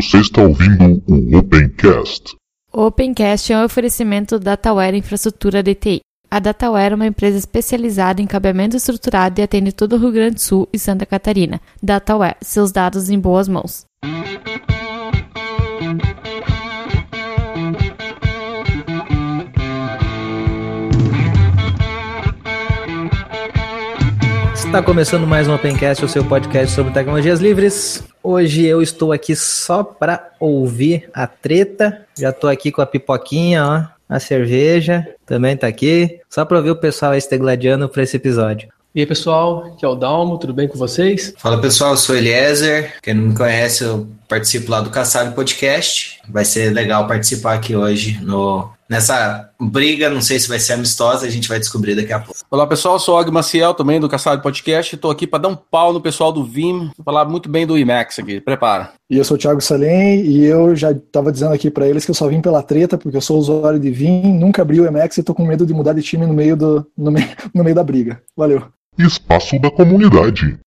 Você está ouvindo o Opencast. O Opencast é um oferecimento da Dataware Infraestrutura DTI. A Dataware é uma empresa especializada em cabeamento estruturado e atende todo o Rio Grande do Sul e Santa Catarina. Dataware, seus dados em boas mãos. Está começando mais um Opencast, o seu podcast sobre tecnologias livres. Hoje eu estou aqui só para ouvir a treta. Já estou aqui com a pipoquinha, ó, a cerveja também está aqui, só para ouvir o pessoal gladiando para esse episódio. E aí, pessoal, aqui é o Dalmo, tudo bem com vocês? Fala pessoal, eu sou Eliezer. Quem não me conhece, eu participo lá do Caçado Podcast. Vai ser legal participar aqui hoje no, nessa briga. Não sei se vai ser amistosa, a gente vai descobrir daqui a pouco. Olá pessoal, eu sou o Og Maciel, também do Caçado Podcast. Estou aqui para dar um pau no pessoal do Vim, falar muito bem do IMAX aqui. Prepara. E eu sou o Thiago Salem e eu já estava dizendo aqui para eles que eu só vim pela treta, porque eu sou usuário de Vim, nunca abri o IMAX e estou com medo de mudar de time no meio, do, no, meio, no meio da briga. Valeu. Espaço da comunidade.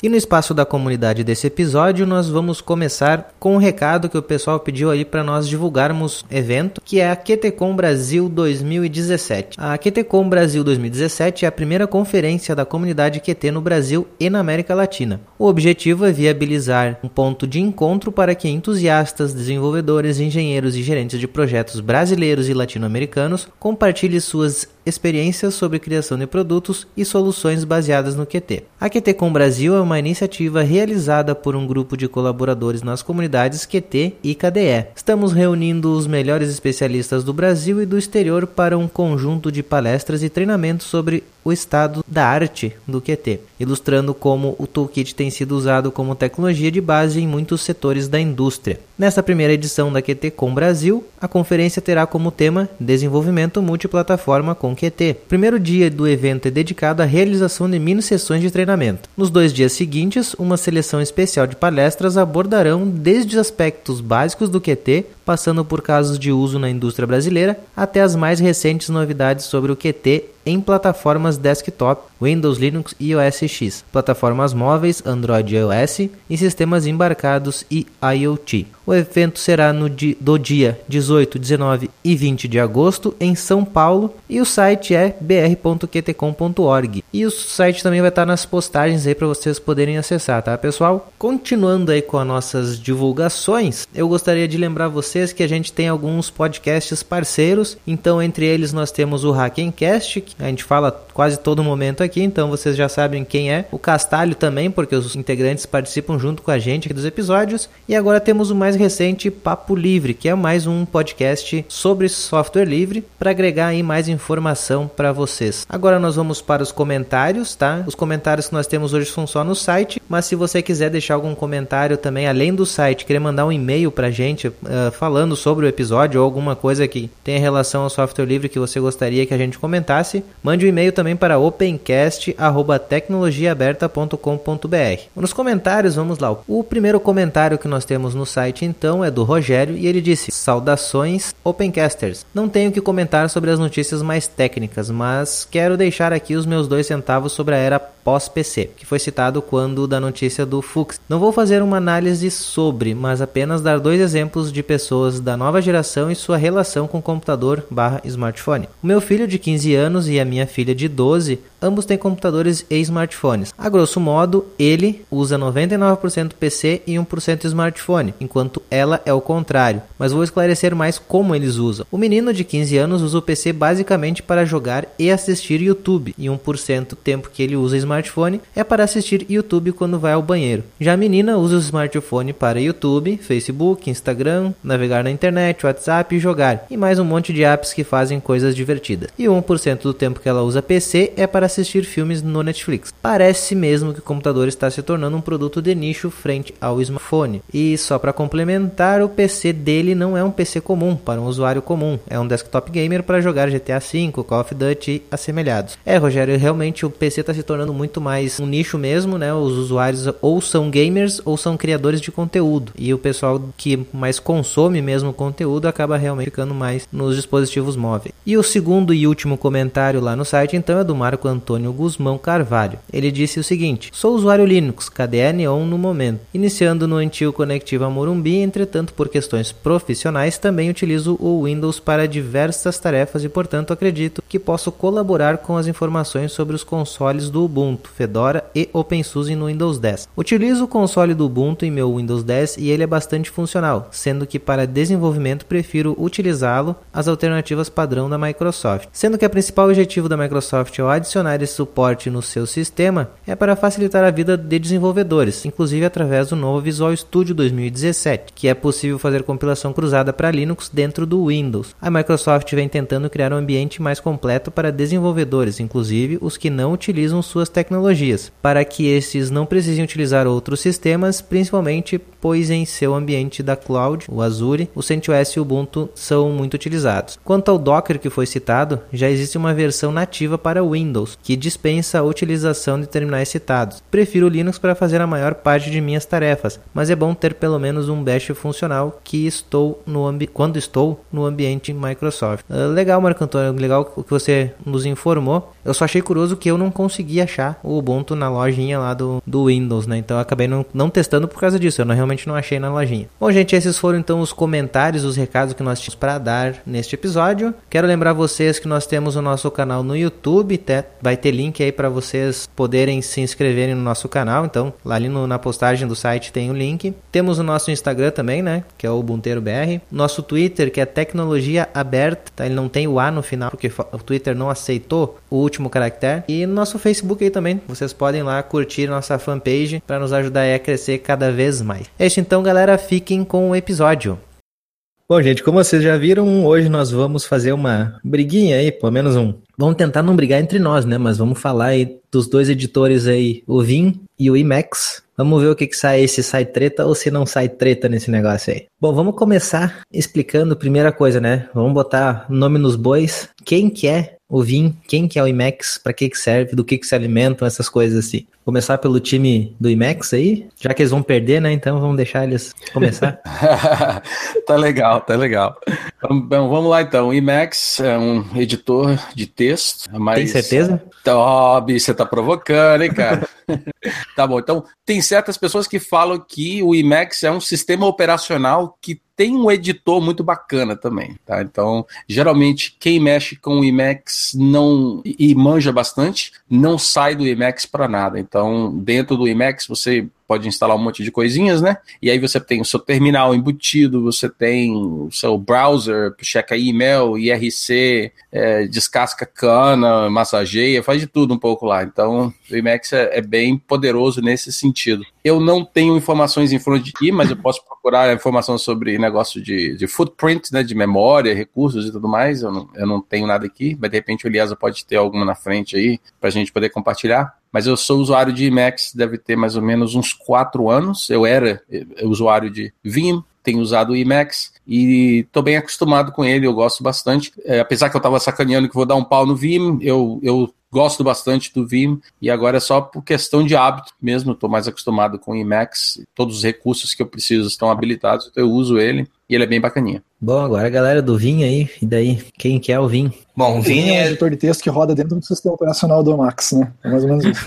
E no espaço da comunidade desse episódio, nós vamos começar com um recado que o pessoal pediu aí para nós divulgarmos evento, que é a QTCon Brasil 2017. A QTCon Brasil 2017 é a primeira conferência da comunidade QT no Brasil e na América Latina. O objetivo é viabilizar um ponto de encontro para que entusiastas, desenvolvedores, engenheiros e gerentes de projetos brasileiros e latino-americanos compartilhem suas experiências sobre criação de produtos e soluções baseadas no QT. A QTCon Brasil é uma iniciativa realizada por um grupo de colaboradores nas comunidades QT e KDE. Estamos reunindo os melhores especialistas do Brasil e do exterior para um conjunto de palestras e treinamentos sobre o estado da arte do QT, ilustrando como o toolkit tem sido usado como tecnologia de base em muitos setores da indústria. Nesta primeira edição da QTCon Brasil, a conferência terá como tema Desenvolvimento Multiplataforma com QT. O primeiro dia do evento é dedicado à realização de mini sessões de treinamento. Nos dois dias seguintes, uma seleção especial de palestras abordarão desde os aspectos básicos do QT, passando por casos de uso na indústria brasileira, até as mais recentes novidades sobre o QT em plataformas desktop, Windows, Linux e OS X, plataformas móveis, Android e iOS e sistemas embarcados e IoT. O evento será no di do dia 18, 19 e 20 de agosto em São Paulo e o site é br.qtcom.org. E o site também vai estar nas postagens aí para vocês poderem acessar, tá, pessoal? Continuando aí com as nossas divulgações, eu gostaria de lembrar vocês que a gente tem alguns podcasts parceiros. Então, entre eles nós temos o Hackencast, que a gente fala quase todo momento aqui, então vocês já sabem quem é. O Castalho também, porque os integrantes participam junto com a gente aqui dos episódios. E agora temos o mais recente Papo Livre, que é mais um podcast sobre software livre para agregar aí mais informação para vocês. Agora nós vamos para os comentários, tá? Os comentários que nós temos hoje são só no site, mas se você quiser deixar algum comentário também além do site, querer mandar um e-mail para a gente uh, falando sobre o episódio ou alguma coisa que tenha relação ao software livre que você gostaria que a gente comentasse, mande um e-mail também para opencast@tecnologiaaberta.com.br. Nos comentários, vamos lá. O primeiro comentário que nós temos no site então é do Rogério e ele disse: "Saudações Opencasters. Não tenho que comentar sobre as notícias mais técnicas, mas quero deixar aqui os meus dois centavos sobre a era pós-PC, que foi citado quando da notícia do Fux. Não vou fazer uma análise sobre, mas apenas dar dois exemplos de pessoas da nova geração e sua relação com computador/smartphone. O meu filho de 15 anos e a minha filha de 12 ambos têm computadores e smartphones. A grosso modo, ele usa 99% PC e 1% smartphone, enquanto ela é o contrário. Mas vou esclarecer mais como eles usam. O menino de 15 anos usa o PC basicamente para jogar e assistir YouTube, e 1% do tempo que ele usa smartphone é para assistir YouTube quando vai ao banheiro. Já a menina usa o smartphone para YouTube, Facebook, Instagram, navegar na internet, WhatsApp e jogar, e mais um monte de apps que fazem coisas divertidas. E 1% do tempo que ela usa PC é para assistir filmes no Netflix. Parece mesmo que o computador está se tornando um produto de nicho frente ao smartphone. E só para complementar, o PC dele não é um PC comum para um usuário comum, é um desktop gamer para jogar GTA V, Call of Duty e assemelhados. É, Rogério, realmente o PC está se tornando muito mais um nicho mesmo, né? Os usuários ou são gamers ou são criadores de conteúdo. E o pessoal que mais consome mesmo conteúdo acaba realmente ficando mais nos dispositivos móveis. E o segundo e último comentário lá no site, então, é do Marco Antônio Guzmão Carvalho. Ele disse o seguinte: Sou usuário Linux, KDE Neon no momento, iniciando no antigo Conectiva Morumbi, entretanto, por questões profissionais, também utilizo o Windows para diversas tarefas e, portanto, acredito que posso colaborar com as informações sobre os consoles do Ubuntu, Fedora e OpenSUSE no Windows 10. Utilizo o console do Ubuntu em meu Windows 10 e ele é bastante funcional, sendo que para desenvolvimento prefiro utilizá-lo às alternativas padrão da Microsoft. Sendo que o principal objetivo da Microsoft ao adicionar esse suporte no seu sistema é para facilitar a vida de desenvolvedores, inclusive através do novo Visual Studio 2017, que é possível fazer compilação cruzada para Linux dentro do Windows. A Microsoft vem tentando criar um ambiente mais completo para desenvolvedores, inclusive os que não utilizam suas tecnologias, para que estes não precisem utilizar outros sistemas, principalmente pois em seu ambiente da cloud, o Azure, o CentOS e o Ubuntu são muito utilizados. Quanto ao Docker que foi citado, já existe uma versão nativa para Windows, que dispensa a utilização de terminais citados. Prefiro o Linux para fazer a maior parte de minhas tarefas, mas é bom ter pelo menos um bash funcional que estou no quando estou no ambiente Microsoft. Uh, legal, Marco Antônio, legal o que você nos informou. Eu só achei curioso que eu não consegui achar o Ubuntu na lojinha lá do, do Windows, né? Então acabei não, não testando por causa disso. Eu não, realmente não achei na lojinha. Bom, gente, esses foram então os comentários, os recados que nós tínhamos para dar neste episódio. Quero lembrar vocês que nós temos o nosso canal no YouTube, vai ter link aí para vocês poderem se inscreverem no nosso canal. Então, lá ali no, na postagem do site tem o link. Temos o nosso Instagram também, né? Que é o Ubunteiro BR. Nosso Twitter, que é Tecnologia Aberta, tá? Ele não tem o A no final, porque o Twitter não aceitou o último caractere. E no nosso Facebook aí também, vocês podem lá curtir nossa fanpage para nos ajudar a crescer cada vez mais. É isso então, galera, fiquem com o episódio. Bom, gente, como vocês já viram, hoje nós vamos fazer uma briguinha aí, pelo menos um. Vamos tentar não brigar entre nós, né? Mas vamos falar aí dos dois editores aí, o Vim e o Emacs. Vamos ver o que, que sai, se sai treta ou se não sai treta nesse negócio aí. Bom, vamos começar explicando primeira coisa, né? Vamos botar nome nos bois. Quem que é o Vim, quem que é o IMAX, para que que serve, do que que se alimentam, essas coisas assim. Começar pelo time do IMAX aí, já que eles vão perder, né? Então vamos deixar eles começar. tá legal, tá legal. Bom, vamos lá então. O IMAX é um editor de texto. Mas... Tem certeza? Ó, oh, você tá provocando, hein, cara? tá bom, então tem certas pessoas que falam que o IMAX é um sistema operacional que tem um editor muito bacana também, tá? Então, geralmente, quem mexe com o Emacs não e manja bastante, não sai do Emacs para nada. Então, dentro do Emacs, você pode instalar um monte de coisinhas, né? E aí você tem o seu terminal embutido, você tem o seu browser, checa e-mail, IRC, é, descasca cana, massageia, faz de tudo um pouco lá. Então, o Emacs é, é, bem poderoso nesse sentido. Eu não tenho informações em front de mas eu posso procurar informação sobre negócio de, de footprint, né, de memória, recursos e tudo mais. Eu não, eu não tenho nada aqui, mas de repente o Eliasa pode ter alguma na frente aí para a gente poder compartilhar mas eu sou usuário de Emacs, deve ter mais ou menos uns quatro anos. Eu era eh, usuário de Vim, tenho usado o Emacs e estou bem acostumado com ele, eu gosto bastante. É, apesar que eu estava sacaneando que vou dar um pau no Vim, eu, eu gosto bastante do Vim e agora é só por questão de hábito mesmo, estou mais acostumado com o Emacs, todos os recursos que eu preciso estão habilitados, então eu uso ele e ele é bem bacaninha. Bom, agora a galera do Vim aí, e daí, quem que é o Vim? Bom, o Vim é um editor de texto que roda dentro do sistema operacional do Max, né? É mais ou menos isso.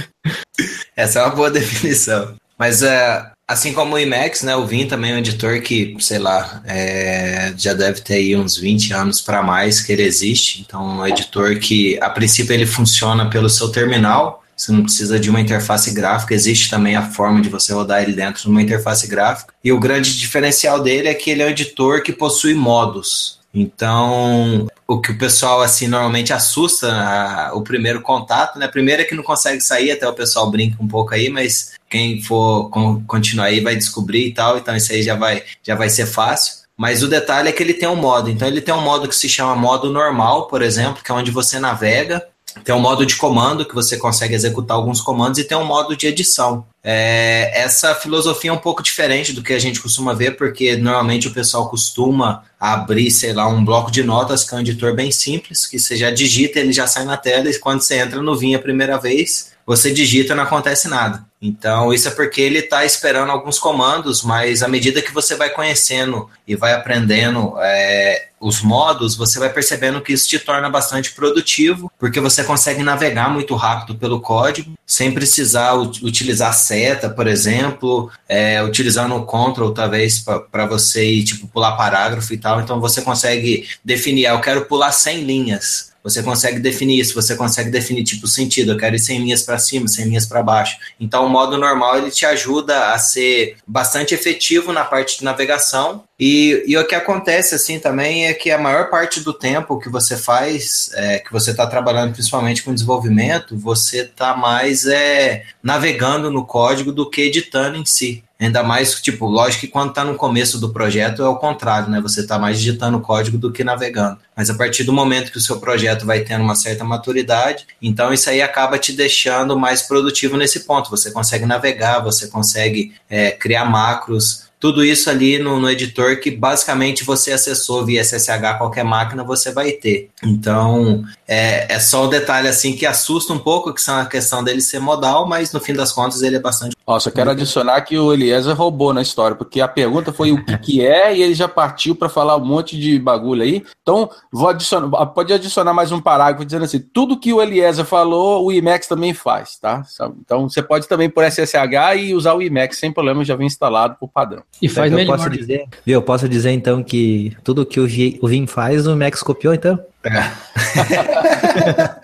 Essa é uma boa definição. Mas é, assim como o Emacs, né, o Vim também é um editor que, sei lá, é, já deve ter aí uns 20 anos para mais que ele existe. Então, é um editor que, a princípio, ele funciona pelo seu terminal, você não precisa de uma interface gráfica, existe também a forma de você rodar ele dentro de uma interface gráfica. E o grande diferencial dele é que ele é um editor que possui modos. Então, o que o pessoal assim normalmente assusta a, o primeiro contato, né? Primeiro é que não consegue sair, até o pessoal brinca um pouco aí, mas quem for continuar aí vai descobrir e tal, então isso aí já vai já vai ser fácil. Mas o detalhe é que ele tem um modo. Então ele tem um modo que se chama modo normal, por exemplo, que é onde você navega tem um modo de comando que você consegue executar alguns comandos e tem um modo de edição. É, essa filosofia é um pouco diferente do que a gente costuma ver, porque normalmente o pessoal costuma abrir, sei lá, um bloco de notas, que é um editor bem simples, que você já digita, ele já sai na tela, e quando você entra no Vim a primeira vez, você digita não acontece nada. Então, isso é porque ele está esperando alguns comandos, mas à medida que você vai conhecendo e vai aprendendo é, os modos, você vai percebendo que isso te torna bastante produtivo, porque você consegue navegar muito rápido pelo código, sem precisar utilizar seta, por exemplo, é, utilizando o control, talvez, para você ir, tipo, pular parágrafo e tal. Então, você consegue definir, ah, eu quero pular 100 linhas. Você consegue definir isso, você consegue definir tipo sentido, eu quero ir 100 linhas para cima, 100 linhas para baixo. Então o modo normal ele te ajuda a ser bastante efetivo na parte de navegação. E, e o que acontece assim também é que a maior parte do tempo que você faz, é, que você está trabalhando principalmente com desenvolvimento, você está mais é, navegando no código do que editando em si. Ainda mais, tipo, lógico que quando está no começo do projeto é o contrário, né? Você está mais digitando código do que navegando. Mas a partir do momento que o seu projeto vai tendo uma certa maturidade, então isso aí acaba te deixando mais produtivo nesse ponto. Você consegue navegar, você consegue é, criar macros, tudo isso ali no, no, editor que basicamente você acessou via SSH qualquer máquina você vai ter. Então é, é só o um detalhe assim que assusta um pouco que são a questão dele ser modal, mas no fim das contas ele é bastante. Nossa, eu quero adicionar que o Eliezer roubou na história, porque a pergunta foi o que, que é e ele já partiu para falar um monte de bagulho aí. Então vou adicionar, pode adicionar mais um parágrafo dizendo assim, tudo que o Eliezer falou o Emacs também faz, tá? Então você pode também por SSH e usar o Emacs sem problema, já vem instalado por padrão. E faz eu melhor. Posso dizer, viu, eu posso dizer então que tudo que o, o Vim faz, o Max copiou então? É.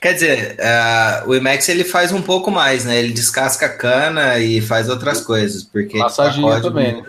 Quer dizer, uh, o Emacs ele faz um pouco mais, né? Ele descasca a cana e faz outras coisas, porque Massaginha também, né?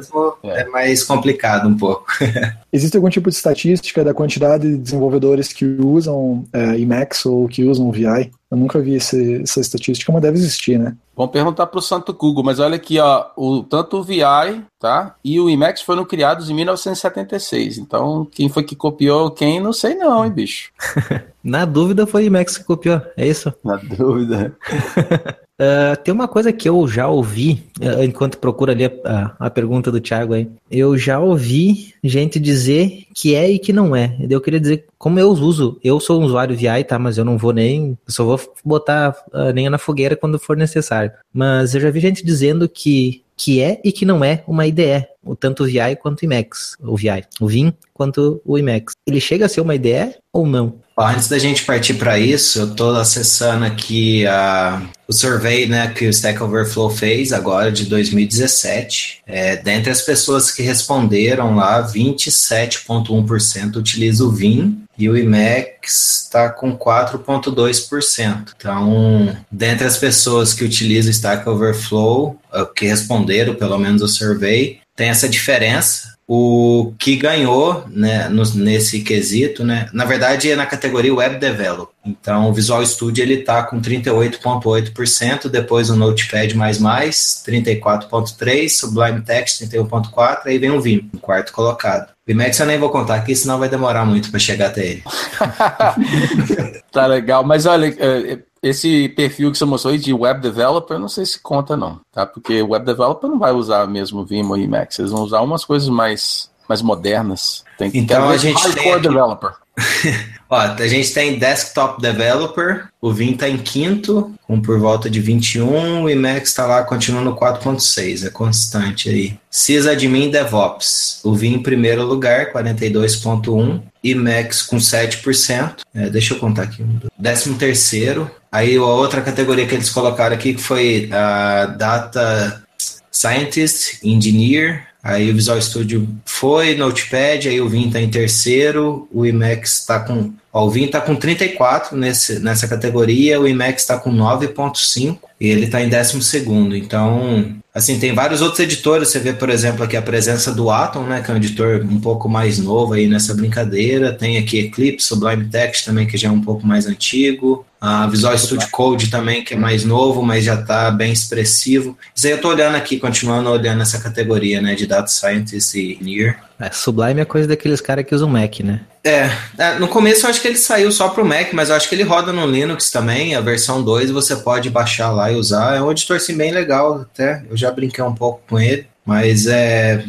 é. é mais complicado um pouco. Existe algum tipo de estatística da quantidade de desenvolvedores que usam uh, Emacs ou que usam VI? Eu nunca vi esse, essa estatística, mas deve existir, né? Vamos perguntar para o Santo Google, mas olha aqui, ó, o, tanto o VI tá, e o Emacs foram criados em 1976. Então, quem foi que copiou quem, não sei não, hein, bicho. Na dúvida foi o Emacs que copiou, é isso? Na dúvida. Uh, tem uma coisa que eu já ouvi, uh, enquanto procura ali a, a, pergunta do Thiago aí, eu já ouvi gente dizer que é e que não é. Eu queria dizer, como eu uso, eu sou um usuário VI, tá? Mas eu não vou nem, só vou botar uh, nem na fogueira quando for necessário. Mas eu já vi gente dizendo que que é e que não é uma IDE, tanto o VI quanto o Emacs, o VI, o Vim quanto o Emacs. Ele chega a ser uma IDE ou não? Antes da gente partir para isso, eu estou acessando aqui a, o survey né, que o Stack Overflow fez agora de 2017. É, dentre as pessoas que responderam lá, 27,1% utiliza o Vim e o Emacs está com 4,2%. Então, dentre as pessoas que utilizam o Stack Overflow, que responderam pelo menos o survey, tem essa diferença o que ganhou né, no, nesse quesito, né, na verdade é na categoria Web Develop. Então o Visual Studio ele está com 38,8%, depois o Notepad++, 34,3%, Sublime Text 31,4%, aí vem o Vim, em quarto colocado. Emacs eu nem vou contar aqui, senão vai demorar muito para chegar até ele. tá legal, mas olha, é, esse perfil que você mostrou aí de web developer, não sei se conta não, tá? Porque web developer não vai usar mesmo Vim ou Emacs, eles vão usar umas coisas mais, mais modernas. Tem, então a gente tem aqui... developer. Ó, a gente tem Desktop Developer, o Vim está em quinto, com por volta de 21, o Emacs está lá continuando 4.6, é constante aí. Sysadmin DevOps, o Vim em primeiro lugar, 42.1, Emacs com 7%, é, deixa eu contar aqui, décimo terceiro, aí a outra categoria que eles colocaram aqui que foi a Data Scientist, Engineer, Aí o Visual Studio foi, Notepad, aí o Vim está em terceiro, o Emacs está com. Ó, o Vim está com 34 nesse, nessa categoria, o Emacs está com 9,5 e ele está em décimo segundo. Então, assim, tem vários outros editores. Você vê, por exemplo, aqui a presença do Atom, né, que é um editor um pouco mais novo aí nessa brincadeira. Tem aqui Eclipse, Sublime Text também, que já é um pouco mais antigo. A Visual Studio Code também, que é mais novo, mas já está bem expressivo. Isso aí eu estou olhando aqui, continuando olhando essa categoria, né, de Data Scientist e Engineer. É, Sublime é coisa daqueles caras que usam Mac, né? É, é, no começo eu acho que ele saiu só pro Mac, mas eu acho que ele roda no Linux também, a versão 2 você pode baixar lá e usar. É um editor sim bem legal até, eu já brinquei um pouco com ele, mas é,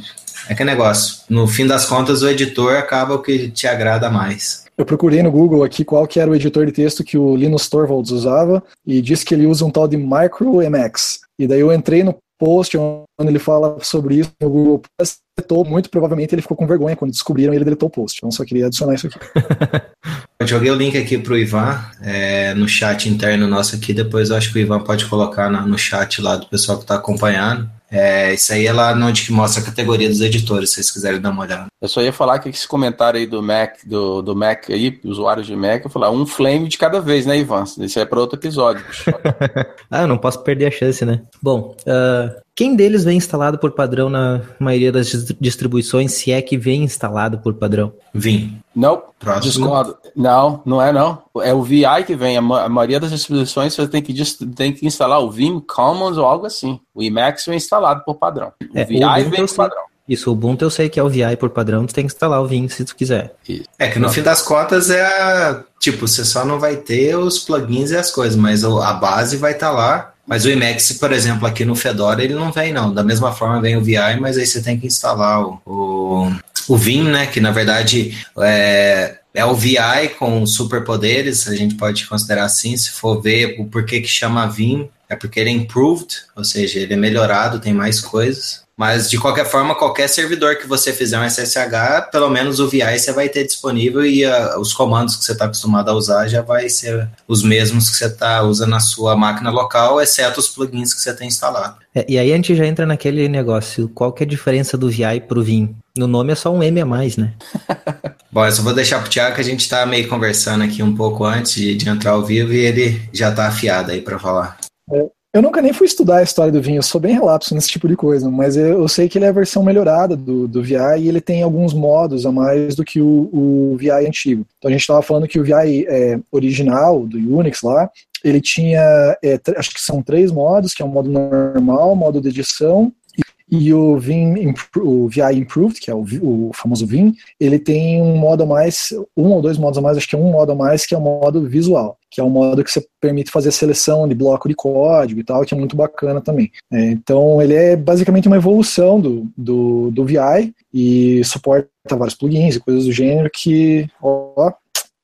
é que negócio. No fim das contas, o editor acaba o que te agrada mais. Eu procurei no Google aqui qual que era o editor de texto que o Linus Torvalds usava e disse que ele usa um tal de MicroMX. E daí eu entrei no post onde ele fala sobre isso no Google Plus, deletou, muito provavelmente ele ficou com vergonha quando descobriram ele deletou o post. Então só queria adicionar isso aqui. eu joguei o link aqui pro Ivan é, no chat interno nosso aqui, depois eu acho que o Ivan pode colocar na, no chat lá do pessoal que está acompanhando. É, isso aí é lá onde que mostra a categoria dos editores, se vocês quiserem dar uma olhada. Eu só ia falar que esse comentário aí do Mac, do, do Mac aí, usuários de Mac, eu falar um flame de cada vez, né, Ivan? Isso é para outro episódio. ah, eu não posso perder a chance, né? Bom, uh, quem deles vem instalado por padrão na maioria das distribuições, se é que vem instalado por padrão? Vim. Não, Próximo. discordo. Não, não é não. É o VI que vem. A, maioria das distribuições você tem que, tem que instalar o Vim Commons ou algo assim. O Emacs vem instalado por padrão. O é, VI o vem por padrão. Isso, o Ubuntu eu sei que é o VI por padrão, tu tem que instalar o Vim se tu quiser. É que no fim das contas é a, tipo, você só não vai ter os plugins e as coisas, mas a base vai estar tá lá. Mas o Emacs, por exemplo, aqui no Fedora, ele não vem não. Da mesma forma vem o VI, mas aí você tem que instalar o, o, o Vim, né, que na verdade é, é o VI com superpoderes, a gente pode considerar assim, se for ver o porquê que chama Vim, é porque ele é improved, ou seja, ele é melhorado, tem mais coisas. Mas de qualquer forma, qualquer servidor que você fizer um SSH, pelo menos o VI você vai ter disponível e uh, os comandos que você está acostumado a usar já vai ser os mesmos que você está usando na sua máquina local, exceto os plugins que você tem instalado. É, e aí a gente já entra naquele negócio, qual que é a diferença do VI para o Vim? No nome é só um M a mais, né? Bom, eu só vou deixar pro Thiago que a gente está meio conversando aqui um pouco antes de, de entrar ao vivo e ele já está afiado aí para falar. É, eu nunca nem fui estudar a história do vinho, eu sou bem relapso nesse tipo de coisa, mas eu, sei que ele é a versão melhorada do, do VI e ele tem alguns modos a mais do que o, o VI antigo. Então a gente estava falando que o VI é, original, do Unix lá, ele tinha, é, acho que são três modos, que é o modo normal, modo de edição e o Vim, o VI Improved, que é o, o, famoso Vim, ele tem um modo a mais, um ou dois modos a mais, acho que é um modo a mais, que é o modo visual, que é o modo que você permite fazer seleção de bloco de código e tal, que é muito bacana também. É, então ele é basicamente uma evolução do, do, do VI e suporta vários plugins e coisas do gênero que, ó,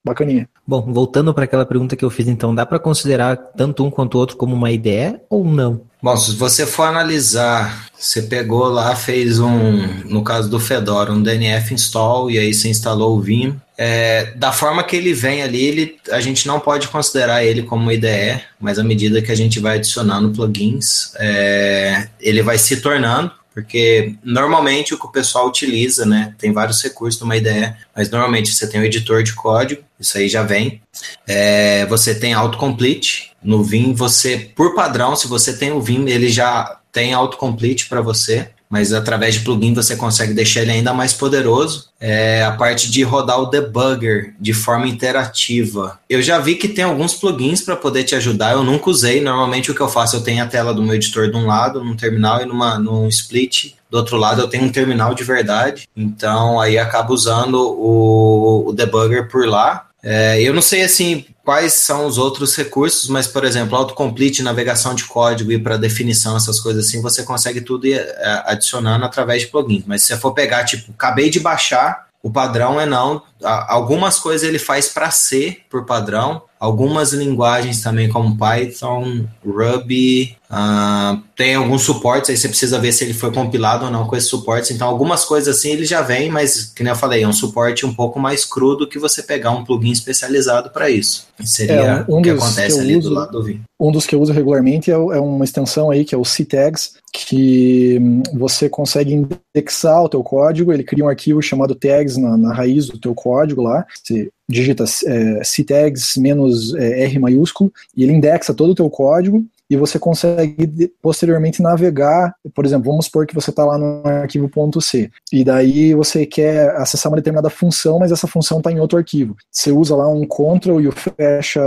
bacaninha. Bom, voltando para aquela pergunta que eu fiz, então, dá para considerar tanto um quanto o outro como uma ideia ou não? Bom, se você for analisar, você pegou lá, fez um, no caso do Fedora, um DNF install e aí você instalou o Vim. É, da forma que ele vem ali, ele, a gente não pode considerar ele como uma IDE, mas à medida que a gente vai adicionando plugins, é, ele vai se tornando porque normalmente o que o pessoal utiliza, né, tem vários recursos numa IDE, mas normalmente você tem o editor de código, isso aí já vem. É, você tem autocomplete. No Vim, você, por padrão, se você tem o Vim, ele já tem autocomplete para você mas através de plugin você consegue deixar ele ainda mais poderoso. É a parte de rodar o debugger de forma interativa. Eu já vi que tem alguns plugins para poder te ajudar, eu nunca usei. Normalmente o que eu faço, eu tenho a tela do meu editor de um lado, num terminal e numa, num split. Do outro lado eu tenho um terminal de verdade, então aí acabo usando o, o debugger por lá. É, eu não sei assim quais são os outros recursos, mas, por exemplo, autocomplete, navegação de código e para definição, essas coisas assim, você consegue tudo ir é, adicionando através de plugins. Mas se você for pegar, tipo, acabei de baixar, o padrão é não. Algumas coisas ele faz para C por padrão, algumas linguagens também, como Python, Ruby, uh, tem alguns suportes, aí você precisa ver se ele foi compilado ou não com esses suportes. Então, algumas coisas assim ele já vem, mas, que nem eu falei, é um suporte um pouco mais cru do que você pegar um plugin especializado para isso. Seria é, um o que acontece que ali uso, do lado do Vim. Um dos que eu uso regularmente é, é uma extensão aí, que é o CTags, que hum, você consegue indexar o teu código, ele cria um arquivo chamado tags na, na raiz do teu código lá, você digita é, ctags menos é, R maiúsculo, e ele indexa todo o teu código, e você consegue posteriormente navegar, por exemplo, vamos supor que você está lá no arquivo .c, e daí você quer acessar uma determinada função, mas essa função está em outro arquivo. Você usa lá um Ctrl e o fecha,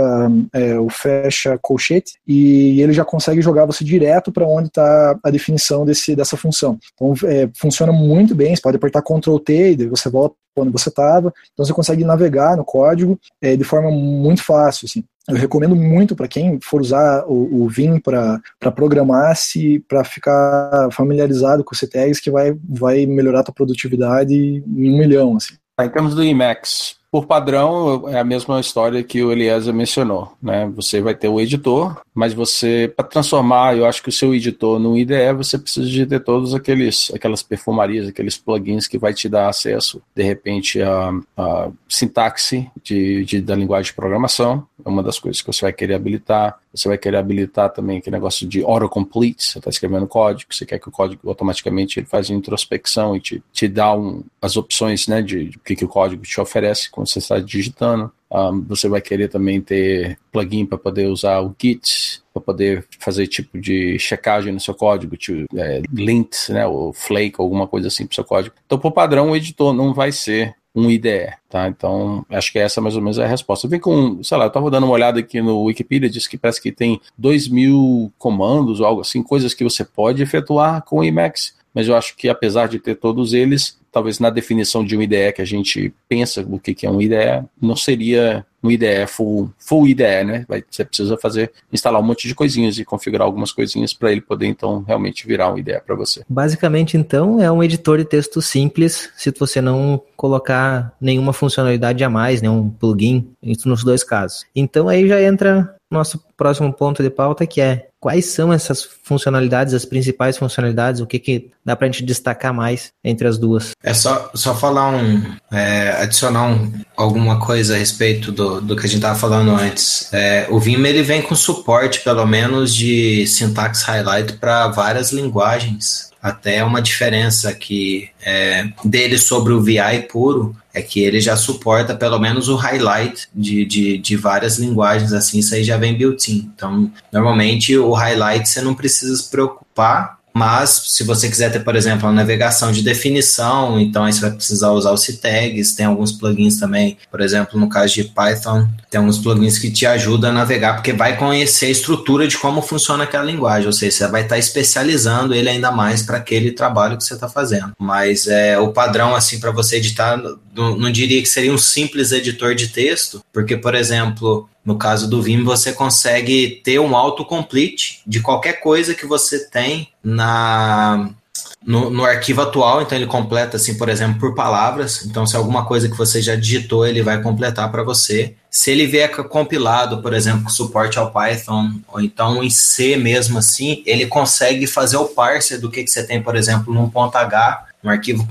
é, o fecha colchete, e ele já consegue jogar você direto para onde está a definição desse, dessa função. Então é, funciona muito bem, você pode apertar Ctrl T e você volta onde você estava, então você consegue navegar no código é, de forma muito fácil. Assim. Eu recomendo muito para quem for usar o, o Vim para programar, se para ficar familiarizado com o CTEGs, que vai, vai melhorar a tua produtividade em um milhão. Assim. Em termos do Emacs, por padrão, é a mesma história que o Eliezer mencionou, né? Você vai ter o editor, mas você, para transformar, eu acho que o seu editor no IDE, você precisa de ter todos aqueles, aquelas perfumarias, aqueles plugins que vai te dar acesso, de repente, a, a sintaxe de, de, da linguagem de programação, é uma das coisas que você vai querer habilitar. Você vai querer habilitar também aquele negócio de autocomplete. Você está escrevendo código, você quer que o código automaticamente ele faz introspecção e te, te dá um, as opções né, de, de que, que o código te oferece quando você está digitando. Um, você vai querer também ter plugin para poder usar o Git, para poder fazer tipo de checagem no seu código, tipo, é, lints, né, ou flake, alguma coisa assim para o seu código. Então, por padrão, o editor não vai ser um IDE, tá? Então, acho que essa mais ou menos é a resposta. Vem com, sei lá, eu estava dando uma olhada aqui no Wikipedia, diz que parece que tem 2 mil comandos ou algo assim, coisas que você pode efetuar com o Emacs, mas eu acho que apesar de ter todos eles, talvez na definição de um IDE que a gente pensa o que, que é um IDE, não seria um IDE full, full IDE, né? Vai, você precisa fazer, instalar um monte de coisinhas e configurar algumas coisinhas para ele poder então realmente virar um IDE para você. Basicamente, então, é um editor de texto simples, se você não colocar nenhuma funcionalidade a mais, nenhum plugin, isso nos dois casos. Então aí já entra nosso próximo ponto de pauta, que é quais são essas funcionalidades, as principais funcionalidades, o que, que dá para a gente destacar mais entre as duas? É só, só falar um, é, adicionar um, alguma coisa a respeito do, do que a gente estava falando antes. É, o Vim ele vem com suporte, pelo menos, de syntax highlight para várias linguagens até uma diferença que é, dele sobre o VI puro é que ele já suporta pelo menos o highlight de, de, de várias linguagens, assim, isso aí já vem built-in. Então, normalmente o highlight você não precisa se preocupar mas, se você quiser ter, por exemplo, uma navegação de definição, então aí você vai precisar usar os tags. Tem alguns plugins também, por exemplo, no caso de Python, tem alguns plugins que te ajudam a navegar, porque vai conhecer a estrutura de como funciona aquela linguagem, ou seja, você vai estar especializando ele ainda mais para aquele trabalho que você está fazendo. Mas é o padrão, assim, para você editar, não diria que seria um simples editor de texto, porque, por exemplo, no caso do Vim, você consegue ter um autocomplete de qualquer coisa que você tem na no, no, arquivo atual, então ele completa assim, por exemplo, por palavras. Então, se alguma coisa que você já digitou, ele vai completar para você. Se ele vier compilado, por exemplo, com suporte ao Python, ou então em C mesmo assim, ele consegue fazer o parser do que, que você tem, por exemplo, num ponto .h no arquivo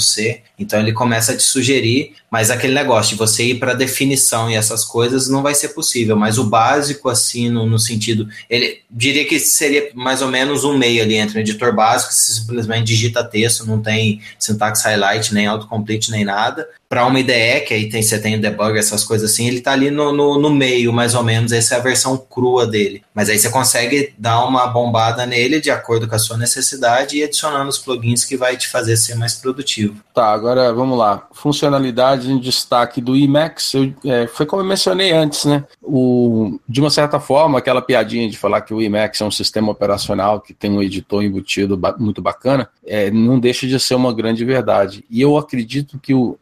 C. Então ele começa a te sugerir, mas aquele negócio de você ir para definição e essas coisas não vai ser possível. Mas o básico, assim, no, no, sentido, ele diria que seria mais ou menos um meio ali entre o editor básico, você simplesmente digita texto, não tem syntax highlight, nem autocomplete, nem nada, para uma IDE, que aí tem, você tem o debug, essas coisas assim, ele está ali no, no, no, meio, mais ou menos, essa é a versão crua dele. Mas aí você consegue dar uma bombada nele de acordo com a sua necessidade e adicionando os plugins que vai te fazer ser mais produtivo. Tá, agora vamos lá. Funcionalidade em destaque do Emacs, eu, é, foi como eu mencionei antes, né? O, de uma certa forma, aquela piadinha de falar que o Emacs é um sistema operacional que tem um editor embutido ba muito bacana, é, não deixa de ser uma grande verdade. E eu acredito que o,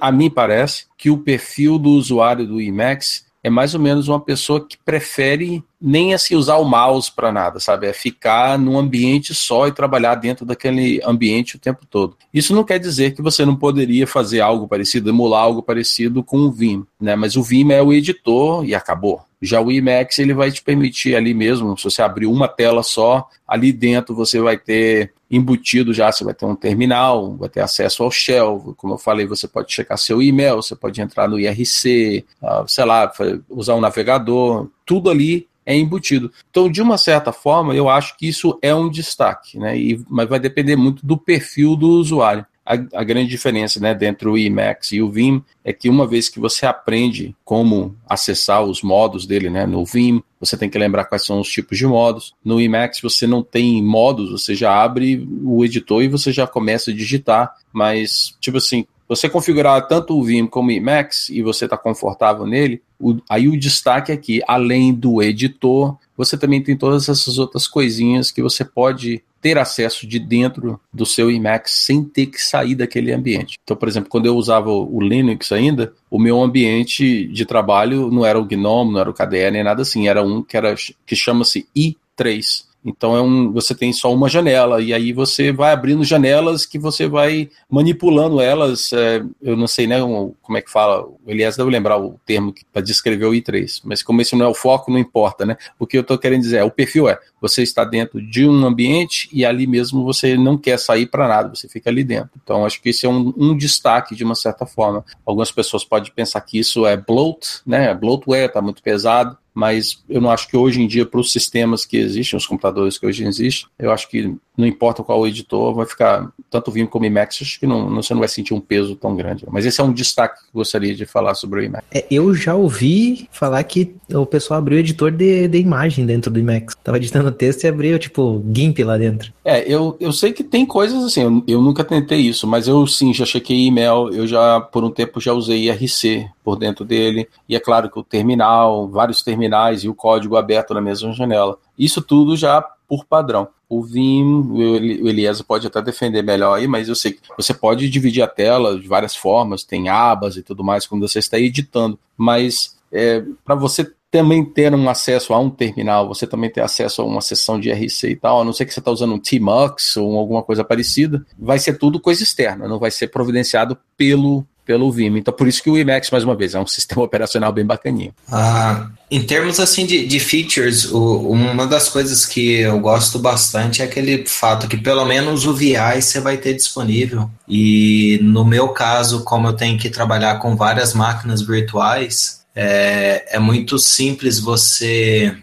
a mim parece que o perfil do usuário do Emacs é mais ou menos uma pessoa que prefere nem assim usar o mouse para nada, sabe? É ficar num ambiente só e trabalhar dentro daquele ambiente o tempo todo. Isso não quer dizer que você não poderia fazer algo parecido, emular algo parecido com o Vim, né? Mas o Vim é o editor e acabou. Já o Emacs ele vai te permitir ali mesmo, se você abrir uma tela só, ali dentro você vai ter embutido já, você vai ter um terminal, vai ter acesso ao Shell, como eu falei, você pode checar seu e-mail, você pode entrar no IRC, uh, sei lá, usar um navegador, tudo ali é embutido. Então, de uma certa forma, eu acho que isso é um destaque, né? E, mas vai depender muito do perfil do usuário. A, a, grande diferença né, entre o Emacs e o Vim é que uma vez que você aprende como acessar os modos dele, né, no Vim, você tem que lembrar quais são os tipos de modos. No Emacs você não tem modos, você já abre o editor e você já começa a digitar, mas tipo assim, você configurar tanto o Vim como o Emacs e você está confortável nele, o, aí o destaque é que, além do editor, você também tem todas essas outras coisinhas que você pode ter acesso de dentro do seu Emacs sem ter que sair daquele ambiente. Então, por exemplo, quando eu usava o Linux ainda, o meu ambiente de trabalho não era o GNOME, não era o KDE, nem nada assim, era um que, era, que chama-se i3. Então é um, você tem só uma janela e aí você vai abrindo janelas que você vai manipulando elas. É, eu não sei né, como é que fala. O Elias deve lembrar o termo para descrever o i3, mas como esse não é o foco, não importa, né? O que eu estou querendo dizer é o perfil é você está dentro de um ambiente e ali mesmo você não quer sair para nada, você fica ali dentro. Então acho que esse é um, um destaque de uma certa forma. Algumas pessoas podem pensar que isso é bloat, né? Bloatware, está muito pesado mas eu não acho que hoje em dia, para os sistemas que existem, os computadores que hoje existem, eu acho que não importa qual editor, vai ficar tanto Vim como Emacs, acho que não, você não vai sentir um peso tão grande. Mas esse é um destaque que eu gostaria de falar sobre o Emacs. É, eu já ouvi falar que o pessoal abriu o editor de, de imagem dentro do Emacs. Tava editando texto e abriu, tipo, GIMP lá dentro. É, eu, eu sei que tem coisas assim, eu, eu nunca tentei isso, mas eu sim, já chequei e-mail, eu já, por um tempo, já usei IRC por dentro dele, e é claro que o terminal, vários terminais e o código aberto na mesma janela. Isso tudo já por padrão. O Vim, o Eliezer pode até defender melhor aí, mas eu sei que você pode dividir a tela de várias formas, tem abas e tudo mais quando você está editando, mas é, para você também ter um acesso a um terminal, você também ter acesso a uma sessão de RC e tal, a não ser que você está usando um Tmux ou alguma coisa parecida, vai ser tudo coisa externa, não vai ser providenciado pelo pelo Vim. Então, por isso que o Emacs, mais uma vez, é um sistema operacional bem bacaninho. Ah, em termos assim de, de features, o, uma das coisas que eu gosto bastante é aquele fato que pelo menos o VI você vai ter disponível. E no meu caso, como eu tenho que trabalhar com várias máquinas virtuais, é, é muito simples você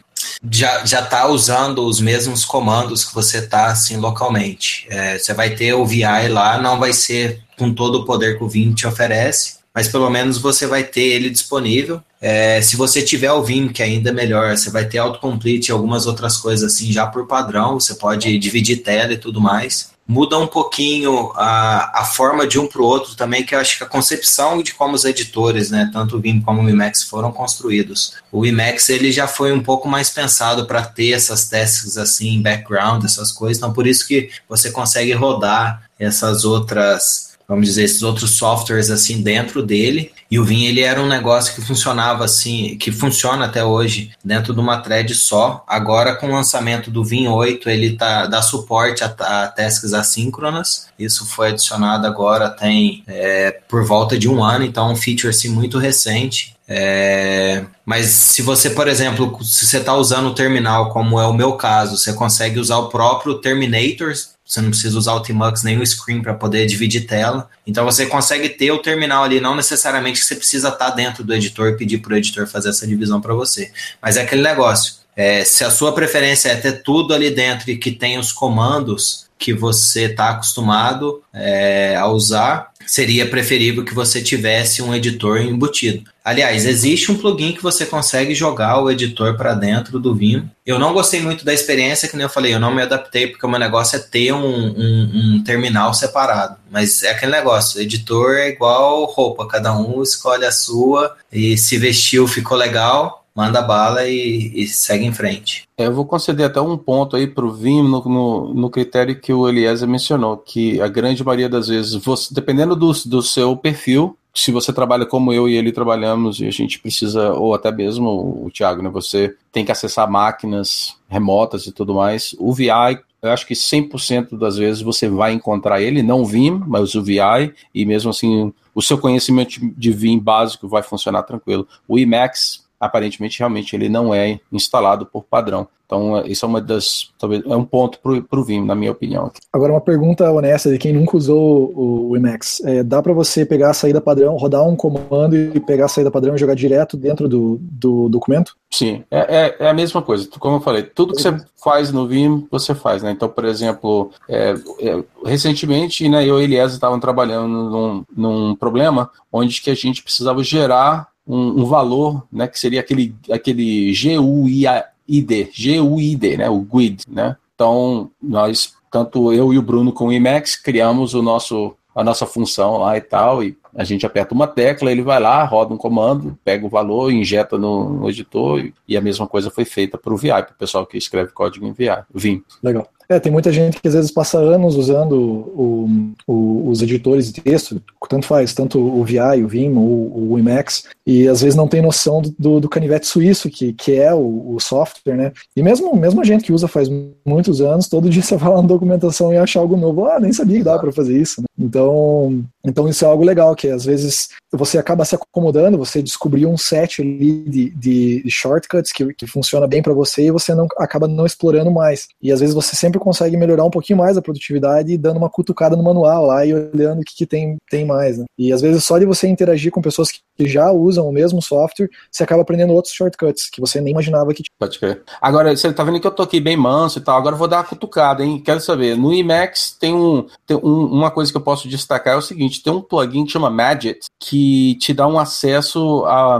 já já está usando os mesmos comandos que você está assim localmente. É, você vai ter o VI lá, não vai ser com todo o poder que o Vim te oferece, mas pelo menos você vai ter ele disponível. É, se você tiver o Vim, que é ainda melhor, você vai ter autocomplete e algumas outras coisas assim já por padrão, você pode dividir tela e tudo mais muda um pouquinho a, a forma de um para o outro também, que eu acho que a concepção de como os editores, né, tanto o Vim como o Emacs foram construídos. O Emacs ele já foi um pouco mais pensado para ter essas tasks assim, background, essas coisas, então por isso que você consegue rodar essas outras vamos dizer, esses outros softwares assim dentro dele. E o Vim ele era um negócio que funcionava assim, que funciona até hoje dentro de uma thread só. Agora com o lançamento do Vim 8, ele tá dá suporte a, a tasks assíncronas. Isso foi adicionado agora tem é, por volta de um ano, então é um feature assim muito recente. É, mas se você, por exemplo, se você está usando o terminal, como é o meu caso, você consegue usar o próprio Terminator você não precisa usar o Tmux nem o Screen para poder dividir tela. Então você consegue ter o terminal ali, não necessariamente você precisa estar tá dentro do editor e pedir para o editor fazer essa divisão para você. Mas é aquele negócio. É, se a sua preferência é ter tudo ali dentro e que tem os comandos que você está acostumado é, a usar, seria preferível que você tivesse um editor embutido. Aliás, existe um plugin que você consegue jogar o editor para dentro do Vim. Eu não gostei muito da experiência, que nem eu falei, eu não me adaptei porque o meu negócio é ter um, um, um terminal separado. Mas é aquele negócio, editor é igual roupa, cada um escolhe a sua e se vestiu ficou legal, manda bala e, e, segue em frente. É, eu vou conceder até um ponto aí para o Vim no, no, no, critério que o Eliezer mencionou, que a grande maioria das vezes, você, dependendo do, do seu perfil, se você trabalha como eu e ele trabalhamos e a gente precisa, ou até mesmo o, o Thiago, né, você tem que acessar máquinas remotas e tudo mais, o VI eu acho que 100% das vezes você vai encontrar ele, não Vim, mas o VI, e mesmo assim o seu conhecimento de Vim básico vai funcionar tranquilo. O Emacs, aparentemente realmente ele não é instalado por padrão. Então, isso é uma das. Talvez é um ponto para o Vim, na minha opinião. Agora, uma pergunta honesta de quem nunca usou o, Emacs. É, dá para você pegar a saída padrão, rodar um comando e pegar a saída padrão e jogar direto dentro do, do documento? Sim, é, é, é, a mesma coisa. Como eu falei, tudo que você faz no Vim, você faz, né? Então, por exemplo, é, é, recentemente, né, eu e Eliezer estavam trabalhando num, num problema onde que a gente precisava gerar um, um, valor, né, que seria aquele, aquele GUID, GUID, né, o GUID, né? Então, nós, tanto eu e o Bruno com o Emacs, criamos o nosso, a nossa função lá e tal, e A gente aperta uma tecla, ele vai lá, roda um comando, pega o valor, injeta no, no editor e a mesma coisa foi feita para o VI, para o pessoal que escreve código em VI, Vim. Legal. É, tem muita gente que às vezes passa anos usando o, o, os editores de texto, tanto faz, tanto o VI, o Vim ou o Emacs, e às vezes não tem noção do, do canivete suíço, que, que é o, o, software, né? E mesmo, mesmo a gente que usa faz muitos anos, todo dia você vai lá na documentação e acha algo novo. Ah, nem sabia que dava para fazer isso. Né? Então, então isso é algo legal, que às vezes você acaba se acomodando, você descobriu um set ali de, de, de shortcuts que, que funciona bem para você e você não acaba não explorando mais. E às vezes você sempre consegue melhorar um pouquinho mais a produtividade dando uma cutucada no manual lá e olhando o que, que tem, tem mais. Né? E às vezes só de você interagir com pessoas que, que já usam o mesmo software, você acaba aprendendo outros shortcuts que você nem imaginava que tinha. Pode crer. Agora, você tá vendo que eu tô aqui bem manso e tal, agora eu vou dar uma cutucada, hein? Quero saber, no Emacs tem, um, tem um, uma coisa que eu posso destacar, é o seguinte, tem um plugin que chama Magit, que te dá um acesso a,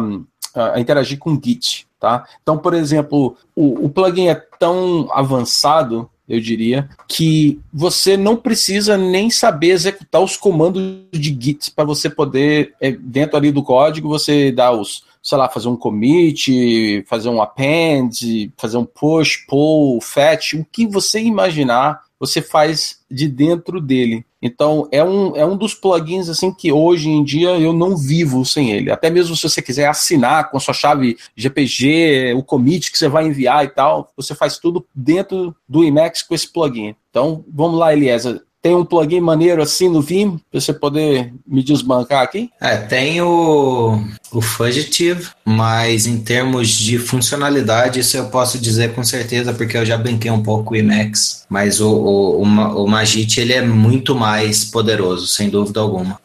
a interagir com Git, tá? Então, por exemplo, o, o plugin é tão avançado eu diria, que você não precisa nem saber executar os comandos de Git para você poder, é, dentro ali do código, você dar os, sei lá, fazer um commit, fazer um append, fazer um push, pull, fetch, o que você imaginar, você faz de dentro dele. Então é um, é um dos plugins assim que hoje em dia eu não vivo sem ele. Até mesmo se você quiser assinar com a sua chave GPG, o commit que você vai enviar e tal, você faz tudo dentro do Emacs com esse plugin. Então vamos lá, Eliezer. Tem um plugin maneiro assim no Vim, para você poder me desbancar aqui? É, tem o, o Fugitive, mas em termos de funcionalidade, isso eu posso dizer com certeza, porque eu já brinquei um pouco com o Emacs, mas o, o, o, o Magit ele é muito mais poderoso, sem dúvida alguma.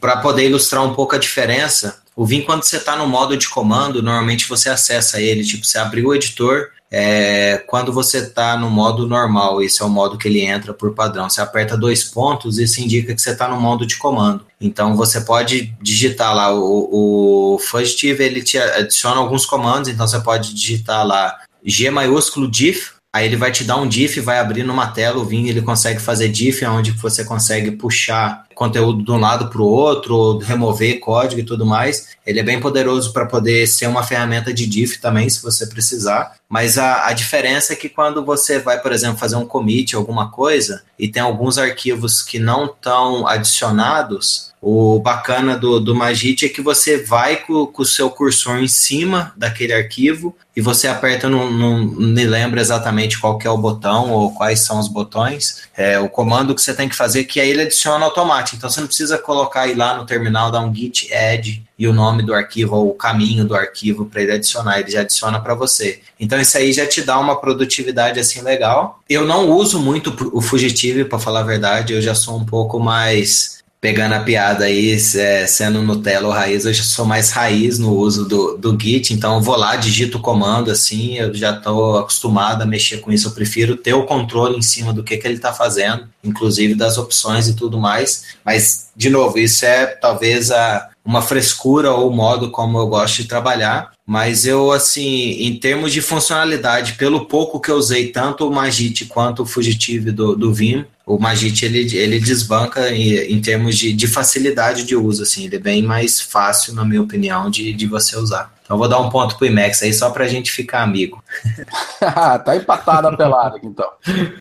Para poder ilustrar um pouco a diferença, o Vim, quando você está no modo de comando, normalmente você acessa ele, tipo, você abriu o editor, é, quando você está no modo normal, esse é o modo que ele entra por padrão. Você aperta dois pontos, isso indica que você está no modo de comando. Então você pode digitar lá o, o Fugitive, ele te adiciona alguns comandos, então você pode digitar lá G maiúsculo diff, aí ele vai te dar um diff, vai abrir numa tela, o Vim ele consegue fazer diff, onde você consegue puxar conteúdo de um lado para o outro, remover código e tudo mais. Ele é bem poderoso para poder ser uma ferramenta de diff também, se você precisar. Mas a, a diferença é que quando você vai, por exemplo, fazer um commit, alguma coisa, e tem alguns arquivos que não estão adicionados, o bacana do, do Magit é que você vai com, com, o seu cursor em cima daquele arquivo e você aperta, não, não me lembro exatamente qual é o botão ou quais são os botões, é o comando que você tem que fazer que aí ele adiciona automático então você não precisa colocar aí lá no terminal, dar um git add e o nome do arquivo ou o caminho do arquivo para ele adicionar, ele já adiciona para você. Então isso aí já te dá uma produtividade assim legal. Eu não uso muito o Fugitive, para falar a verdade, eu já sou um pouco mais pegando a piada aí, é, sendo Nutella ou raiz, eu já sou mais raiz no uso do, do Git, então eu vou lá, digito o comando assim, eu já estou acostumado a mexer com isso, eu prefiro ter o controle em cima do que, que ele está fazendo, inclusive das opções e tudo mais, mas, de novo, isso é talvez a, uma frescura ou modo como eu gosto de trabalhar, mas eu, assim, em termos de funcionalidade, pelo pouco que eu usei, tanto o Magit quanto o Fugitive do, do Vim, o Magit ele, ele desbanca em, em termos de, de, facilidade de uso, assim, ele é bem mais fácil, na minha opinião, de, de você usar. Então vou dar um ponto pro IMAX aí só pra gente ficar amigo. tá empatado a pelada aqui, então.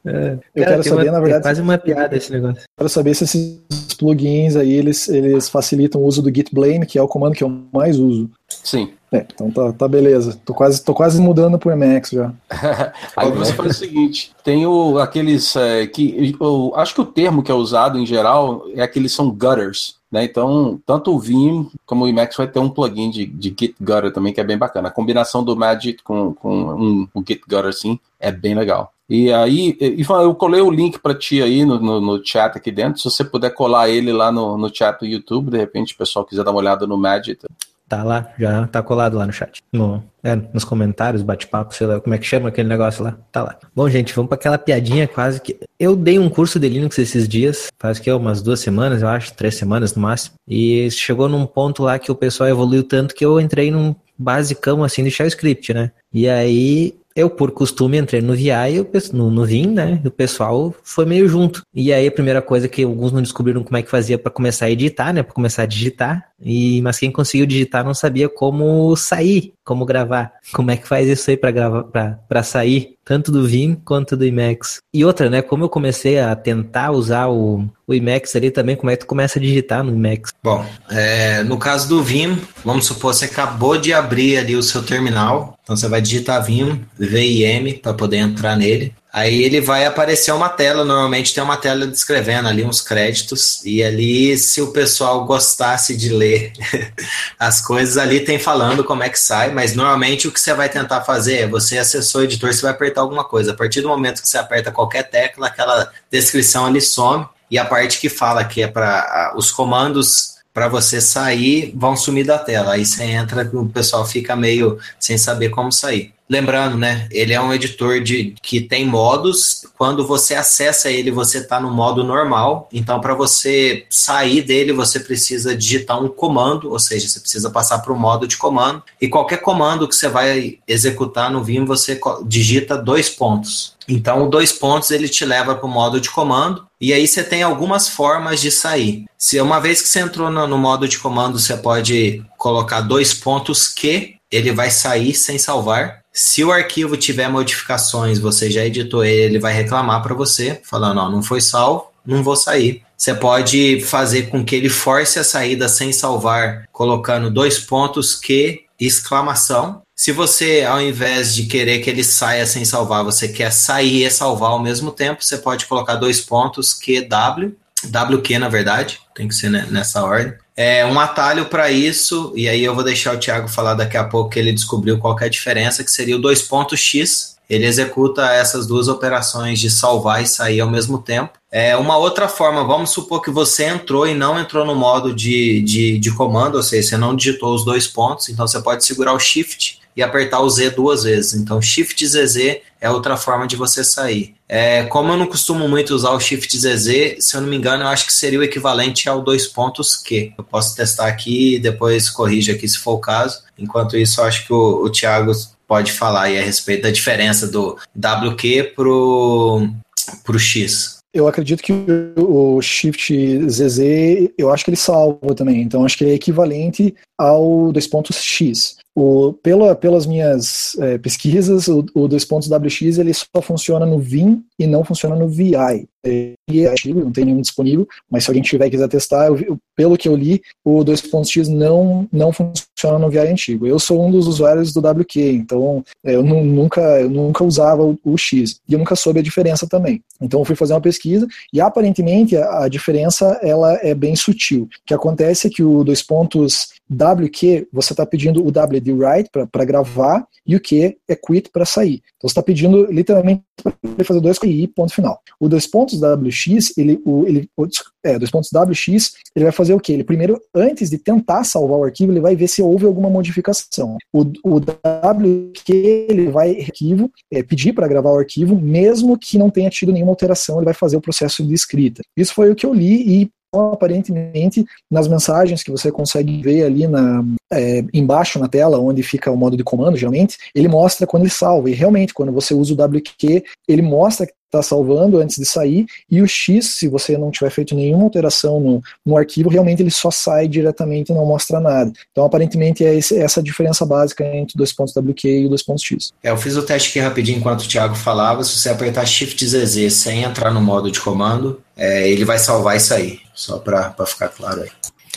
É, eu Cara, quero saber, uma, na verdade. É quase uma piada esse negócio. Quero saber se esses plugins aí eles, eles facilitam o uso do git blame, que é o comando que eu mais uso. Sim. É, então tá, tá beleza. Tô quase, tô quase mudando pro Emacs já. Aí você faz o seguinte: tem o, aqueles. É, que eu, acho que o termo que é usado em geral é aqueles são gutters. Né? Então, tanto o Vim como o Emacs vai ter um plugin de, de Git Gutter também, que é bem bacana. A combinação do Magic com, com um, um Git Gutter assim é bem legal. E aí, Ivan, eu colei o link para ti aí no, no, no, chat aqui dentro. Se você puder colar ele lá no, no chat do YouTube, de repente o pessoal quiser dar uma olhada no Magic, Tá lá, já tá colado lá no chat. No, é, nos comentários, bate-papo, sei lá, como é que chama aquele negócio lá? Tá lá. Bom, gente, vamos para aquela piadinha quase que. Eu dei um curso de Linux esses dias, faz que umas duas semanas, eu acho, três semanas no máximo. E chegou num ponto lá que o pessoal evoluiu tanto que eu entrei num basicão assim de shell script, né? E aí Eu, por costume, entrei no VI, e o, no, no Vim, né? E o pessoal foi meio junto. E aí a primeira coisa que alguns não descobriram como é que fazia para começar a editar, né? Para começar a digitar. E, mas quem conseguiu digitar não sabia como sair, como gravar. Como é que faz isso aí para gravar, para sair, tanto do Vim quanto do Emacs. E outra, né? Como eu comecei a tentar usar o, o Emacs ali também, como é que tu começa a digitar no Emacs? Bom, é, no caso do Vim, vamos supor você acabou de abrir ali o seu terminal, então você vai digitar Vim, VIM para poder entrar nele. Aí ele vai aparecer uma tela, normalmente tem uma tela descrevendo ali uns créditos, e ali, se o pessoal gostasse de ler as coisas, ali tem falando como é que sai, mas normalmente o que você vai tentar fazer é você acessou o editor, você vai apertar alguma coisa. A partir do momento que você aperta qualquer tecla, aquela descrição ali some, e a parte que fala que é para os comandos para você sair vão sumir da tela. Aí você entra, o pessoal fica meio sem saber como sair. Lembrando, né? Ele é um editor de que tem modos. Quando você acessa ele, você está no modo normal. Então, para você sair dele, você precisa digitar um comando, ou seja, você precisa passar para o modo de comando. E qualquer comando que você vai executar no Vim, você digita dois pontos. Então, dois pontos ele te leva para o modo de comando. E aí você tem algumas formas de sair. Se uma vez que você entrou no, no modo de comando, você pode colocar dois pontos que ele vai sair sem salvar. Se o arquivo tiver modificações, você já editou ele, ele vai reclamar para você, falando, ó, não foi salvo, não vou sair. Você pode fazer com que ele force a saída sem salvar, colocando dois pontos que exclamação. Se você, ao invés de querer que ele saia sem salvar, você quer sair e salvar ao mesmo tempo, você pode colocar dois pontos QW, WQ na verdade, tem que ser nessa ordem é, um atalho para isso, e aí eu vou deixar o Thiago falar daqui a pouco que ele descobriu qual é a diferença, que seria o dois pontos X. Ele executa essas duas operações de salvar e sair ao mesmo tempo. É uma outra forma, vamos supor que você entrou e não entrou no modo de, de, de comando, ou seja, você não digitou os dois pontos, então você pode segurar o Shift e apertar o Z duas vezes. Então, Shift ZZ é outra forma de você sair. É, como eu não costumo muito usar o Shift ZZ, se eu não me engano, eu acho que seria o equivalente ao dois pontos Q. Eu posso testar aqui e depois corrija aqui se for o caso. Enquanto isso, eu acho que o, o Thiago pode falar aí a respeito da diferença do WQ pro, pro X. Eu acredito que o Shift ZZ, eu acho que ele salva também. Então, acho que ele é equivalente ao dois pontos X. O, pela, pelas minhas é, pesquisas, o, o dois pontos WX ele só funciona no Vim e não funciona no VI. É, antigo, não tem nenhum disponível, mas se alguém tiver e quiser testar, eu, pelo que eu li, o dois pontos X não, não funciona no VI antigo. Eu sou um dos usuários do WQ, então é, eu nunca, eu nunca usava o, o, X e eu nunca soube a diferença também. Então eu fui fazer uma pesquisa e aparentemente a, a diferença ela é bem sutil. O que acontece é que o dois pontos WQ, você está pedindo o W de write para gravar e o Q é quit para sair. Então você está pedindo literalmente para fazer dois QI, ponto final. O dois pontos WX, ele, o, ele, é, dois pontos WX, ele vai fazer o que? Ele primeiro, antes de tentar salvar o arquivo, ele vai ver se houve alguma modificação. O, o WQ, ele vai arquivo, é, pedir para gravar o arquivo, mesmo que não tenha tido nenhuma alteração, ele vai fazer o processo de escrita. Isso foi o que eu li e aparentemente nas mensagens que você consegue ver ali na, é, embaixo na tela, onde fica o modo de comando, geralmente, ele mostra quando ele salva. E realmente, quando você usa o WQ, ele mostra está salvando antes de sair, e o X, se você não tiver feito nenhuma alteração no, no arquivo, realmente ele só sai diretamente e não mostra nada. Então, aparentemente, é esse, essa a diferença básica entre o dois pontos WQ e o dois pontos X. É, eu fiz o teste aqui rapidinho enquanto o Thiago falava. Se você apertar Shift ZZ sem entrar no modo de comando, é, ele vai salvar e sair. Só para ficar claro aí.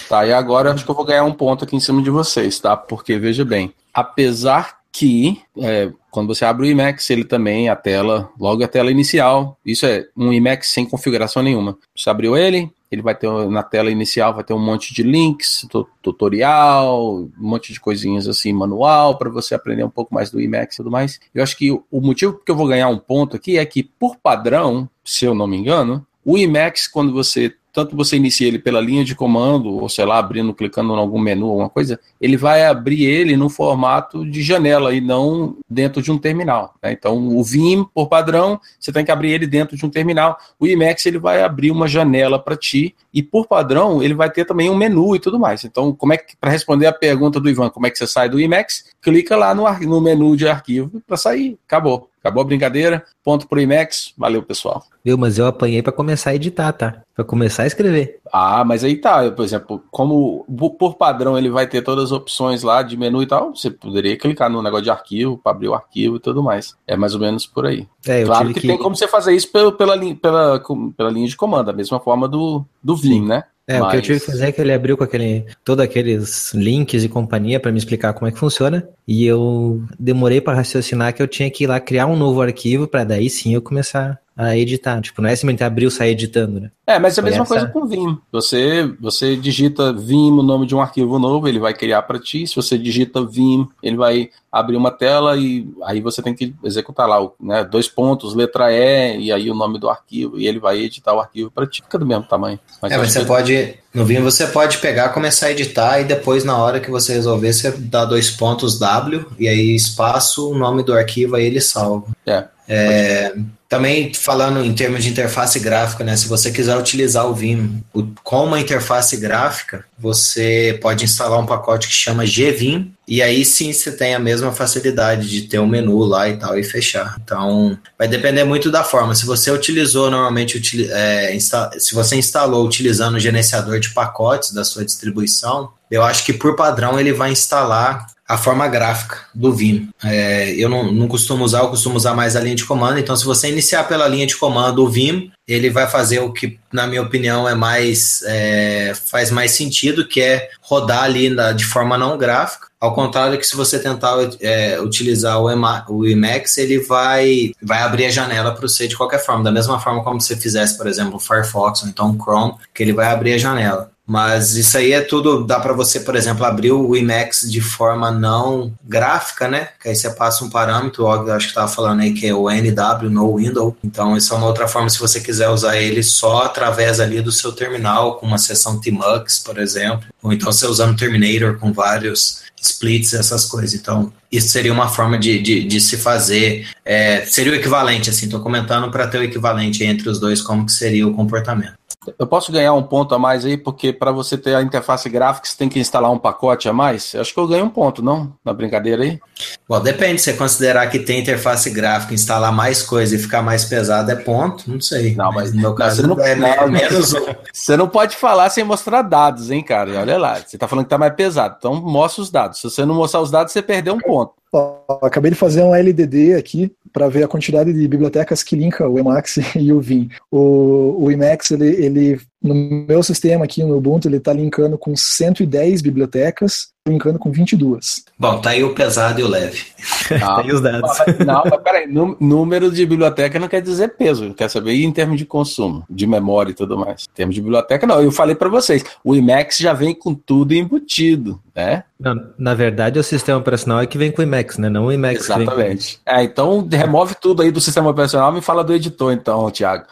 Tá, e agora acho que eu vou ganhar um ponto aqui em cima de vocês, tá? Porque, veja bem, apesar que é, quando você abre o Emacs, ele também, a tela, logo a tela inicial, isso é um Emacs sem configuração nenhuma. Você abriu ele, ele vai ter na tela inicial, vai ter um monte de links, tutorial, um monte de coisinhas assim, manual, para você aprender um pouco mais do Emacs e tudo mais. Eu acho que o motivo que eu vou ganhar um ponto aqui é que, por padrão, se eu não me engano, o Emacs, quando você tanto você inicia ele pela linha de comando, ou sei lá, abrindo, clicando em algum menu, alguma coisa, ele vai abrir ele no formato de janela e não dentro de um terminal. Né? Então, o Vim, por padrão, você tem que abrir ele dentro de um terminal. O Emacs ele vai abrir uma janela para ti e, por padrão, ele vai ter também um menu e tudo mais. Então, como é que, para responder a pergunta do Ivan, como é que você sai do Emacs? Clica lá no, no menu de arquivo para sair. Acabou. Acabou a brincadeira. Ponto pro IMAX. Valeu, pessoal. Viu, mas eu apanhei para começar a editar, tá? Para começar a escrever. Ah, mas aí tá. Por exemplo, como por padrão ele vai ter todas as opções lá de menu e tal, você poderia clicar no negócio de arquivo para abrir o arquivo e tudo mais. É mais ou menos por aí. É, claro que, que, tem como você fazer isso pela, pela, pela, pela linha de comando, da mesma forma do, do Vim, né? É, Mas... o que eu tive que fazer é que ele abriu com aquele, todos aqueles links e companhia para me explicar como é que funciona. E eu demorei para raciocinar que eu tinha que ir lá criar um novo arquivo para daí sim eu começar a editar. Tipo, não é simplesmente abrir e sair editando, né? É, mas é a mesma coisa com o Vim. Você, você digita Vim o nome de um arquivo novo, ele vai criar para ti. Se você digita Vim, ele vai abrir uma tela e aí você tem que executar lá, né, dois pontos, letra E, e aí o nome do arquivo, e ele vai editar o arquivo para ti. Fica do mesmo tamanho. Mas é, mas você que... pode, no Vim você pode pegar, começar a editar e depois na hora que você resolver, você dá dois pontos W e aí espaço, o nome do arquivo, aí ele salva. É. É, também falando em termos de interface gráfica, né? Se você quiser utilizar o Vim com uma interface gráfica, você pode instalar um pacote que chama GVim e aí sim você tem a mesma facilidade de ter um menu lá e tal e fechar. Então vai depender muito da forma. Se você utilizou normalmente, é, se você instalou utilizando o gerenciador de pacotes da sua distribuição, eu acho que por padrão ele vai instalar a forma gráfica do Vim. É, eu não, não costumo usar, eu costumo usar mais a linha de comando. Então, se você iniciar pela linha de comando o Vim, ele vai fazer o que, na minha opinião, é mais é, faz mais sentido, que é rodar ali na, de forma não gráfica. Ao contrário que se você tentar é, utilizar o, Ema, o Emacs, ele vai, vai abrir a janela para você de qualquer forma. Da mesma forma como você fizesse, por exemplo, o Firefox ou então o Chrome, que ele vai abrir a janela. Mas isso aí é tudo, dá para você, por exemplo, abrir o Emacs de forma não gráfica, né? Que aí você passa um parâmetro, óbvio, acho que estava falando aí que é o NW, no window. Então, isso é uma outra forma se você quiser usar ele só através ali do seu terminal, com uma seção Tmux, por exemplo. Ou então você usando Terminator com vários splits, essas coisas. Então, isso seria uma forma de, de, de se fazer. É, seria o equivalente, assim, estou comentando para ter o equivalente entre os dois, como que seria o comportamento. Eu posso ganhar um ponto a mais aí, porque para você ter a interface gráfica, você tem que instalar um pacote a mais? Eu acho que eu ganho um ponto, não? Na brincadeira aí? Bom, depende. Se você considerar que tem interface gráfica, instalar mais coisa e ficar mais pesado é ponto, não sei. Não, mas no meu caso não, é não, menos um. Você não pode falar sem mostrar dados, hein, cara? Olha lá, você tá falando que tá mais pesado, então mostra os dados. Se você não mostrar os dados, você perdeu um ponto. Ó, acabei de fazer um LDD aqui para ver a quantidade de bibliotecas que linka o Emacs e o Vim. O, o Emacs, ele, ele, no meu sistema aqui no Ubuntu, ele está linkando com 110 bibliotecas, linkando com 22. Bom, tá aí o pesado e o leve. Ah, tá aí os dados. Não, mas peraí, número de biblioteca não quer dizer peso, quer saber em termos de consumo, de memória e tudo mais. Em termos de biblioteca, não. Eu falei para vocês, o Emacs já vem com tudo embutido, né? Não, na verdade, o sistema operacional é que vem com o Emacs, né? Não o Emacs. Exatamente. É, então remove tudo aí do sistema operacional e me fala do editor, então, Thiago.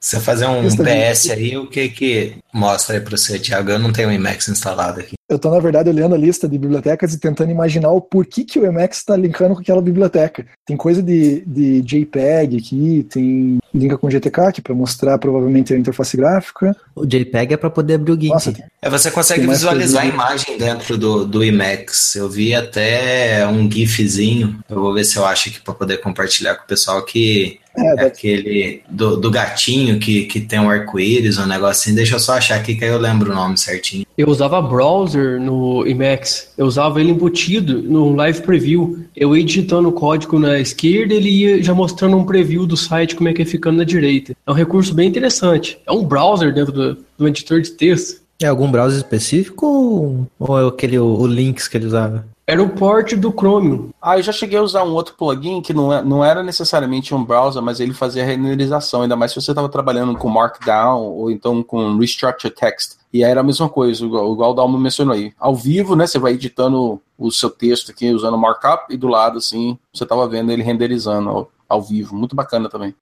Você fazer um PS aí, o que que mostra aí para você, Thiago? Eu não tenho o Emacs instalado aqui. Eu estou, na verdade, olhando a lista de bibliotecas e tentando imaginar o porquê que o Emacs está linkando com aquela biblioteca. Tem coisa de, de JPEG aqui, tem linka com GTK aqui para mostrar provavelmente a interface gráfica. O JPEG é para poder abrir o GIMP. Nossa, tem, é, você consegue visualizar a imagem dentro do, do Emacs. Eu vi até um GIFzinho. Eu vou ver se eu acho aqui para poder compartilhar com o pessoal que é, é aquele do, do, gatinho que, que tem um arco-íris, um negocinho. Assim. Deixa eu só achar aqui que aí eu lembro o nome certinho. Eu usava browser no Emacs. Eu usava ele embutido no Live Preview. Eu ia digitando o código na esquerda, ele ia já mostrando um preview do site, como é que é ficando na direita. É um recurso bem interessante. É um browser dentro do, do editor de texto. É algum browser específico ou é aquele o, o Links que ele usava? Era o port do Chromium. Ah, eu já cheguei a usar um outro plugin que não, é, não era necessariamente um browser, mas ele fazia renderização, ainda mais se você estava trabalhando com Markdown ou então com Restructure Text. E era a mesma coisa, igual, igual o Dalmo mencionou aí. Ao vivo, né, você vai editando o seu texto aqui usando markup e do lado, assim, você estava vendo ele renderizando ao, ao vivo. Muito bacana também.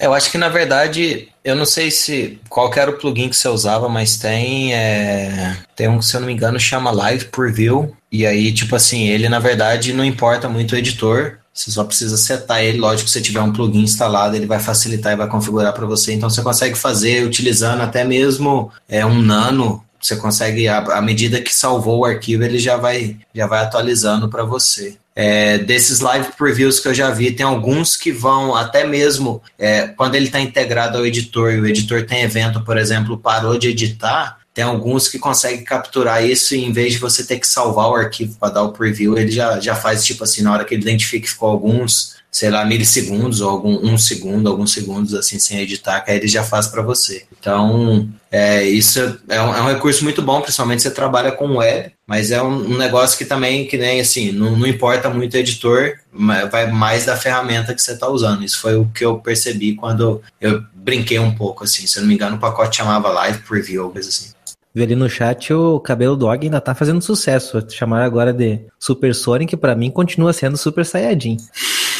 Eu acho que na verdade, eu não sei se qual que era o plugin que você usava, mas tem é, tem um que se eu não me engano chama Live Preview e aí tipo assim ele na verdade não importa muito o editor, você só precisa setar ele. Lógico, se tiver um plugin instalado, ele vai facilitar e vai configurar para você. Então você consegue fazer utilizando até mesmo é, um nano. Você consegue, à medida que salvou o arquivo, ele já vai, já vai atualizando para você. É, desses live previews que eu já vi, tem alguns que vão até mesmo é, quando ele está integrado ao editor e o editor tem evento, por exemplo, parou de editar, tem alguns que conseguem capturar isso e em vez de você ter que salvar o arquivo para dar o preview, ele já, já faz tipo assim, na hora que ele identifica que ficou alguns, sei lá, milissegundos ou algum um segundo, alguns segundos assim sem editar, que aí ele já faz para você. Então, é, isso é um, é um, recurso muito bom, principalmente se você trabalha com web, mas é um, um negócio que também, que nem assim, não, não importa muito o editor, vai mais da ferramenta que você está usando. Isso foi o que eu percebi quando eu brinquei um pouco, assim. Se eu não me engano, o pacote chamava Live Preview, coisa assim. Vi ali no chat o cabelo do Og ainda tá fazendo sucesso. Chamaram agora de Super Sonic, para mim continua sendo Super Saiyajin.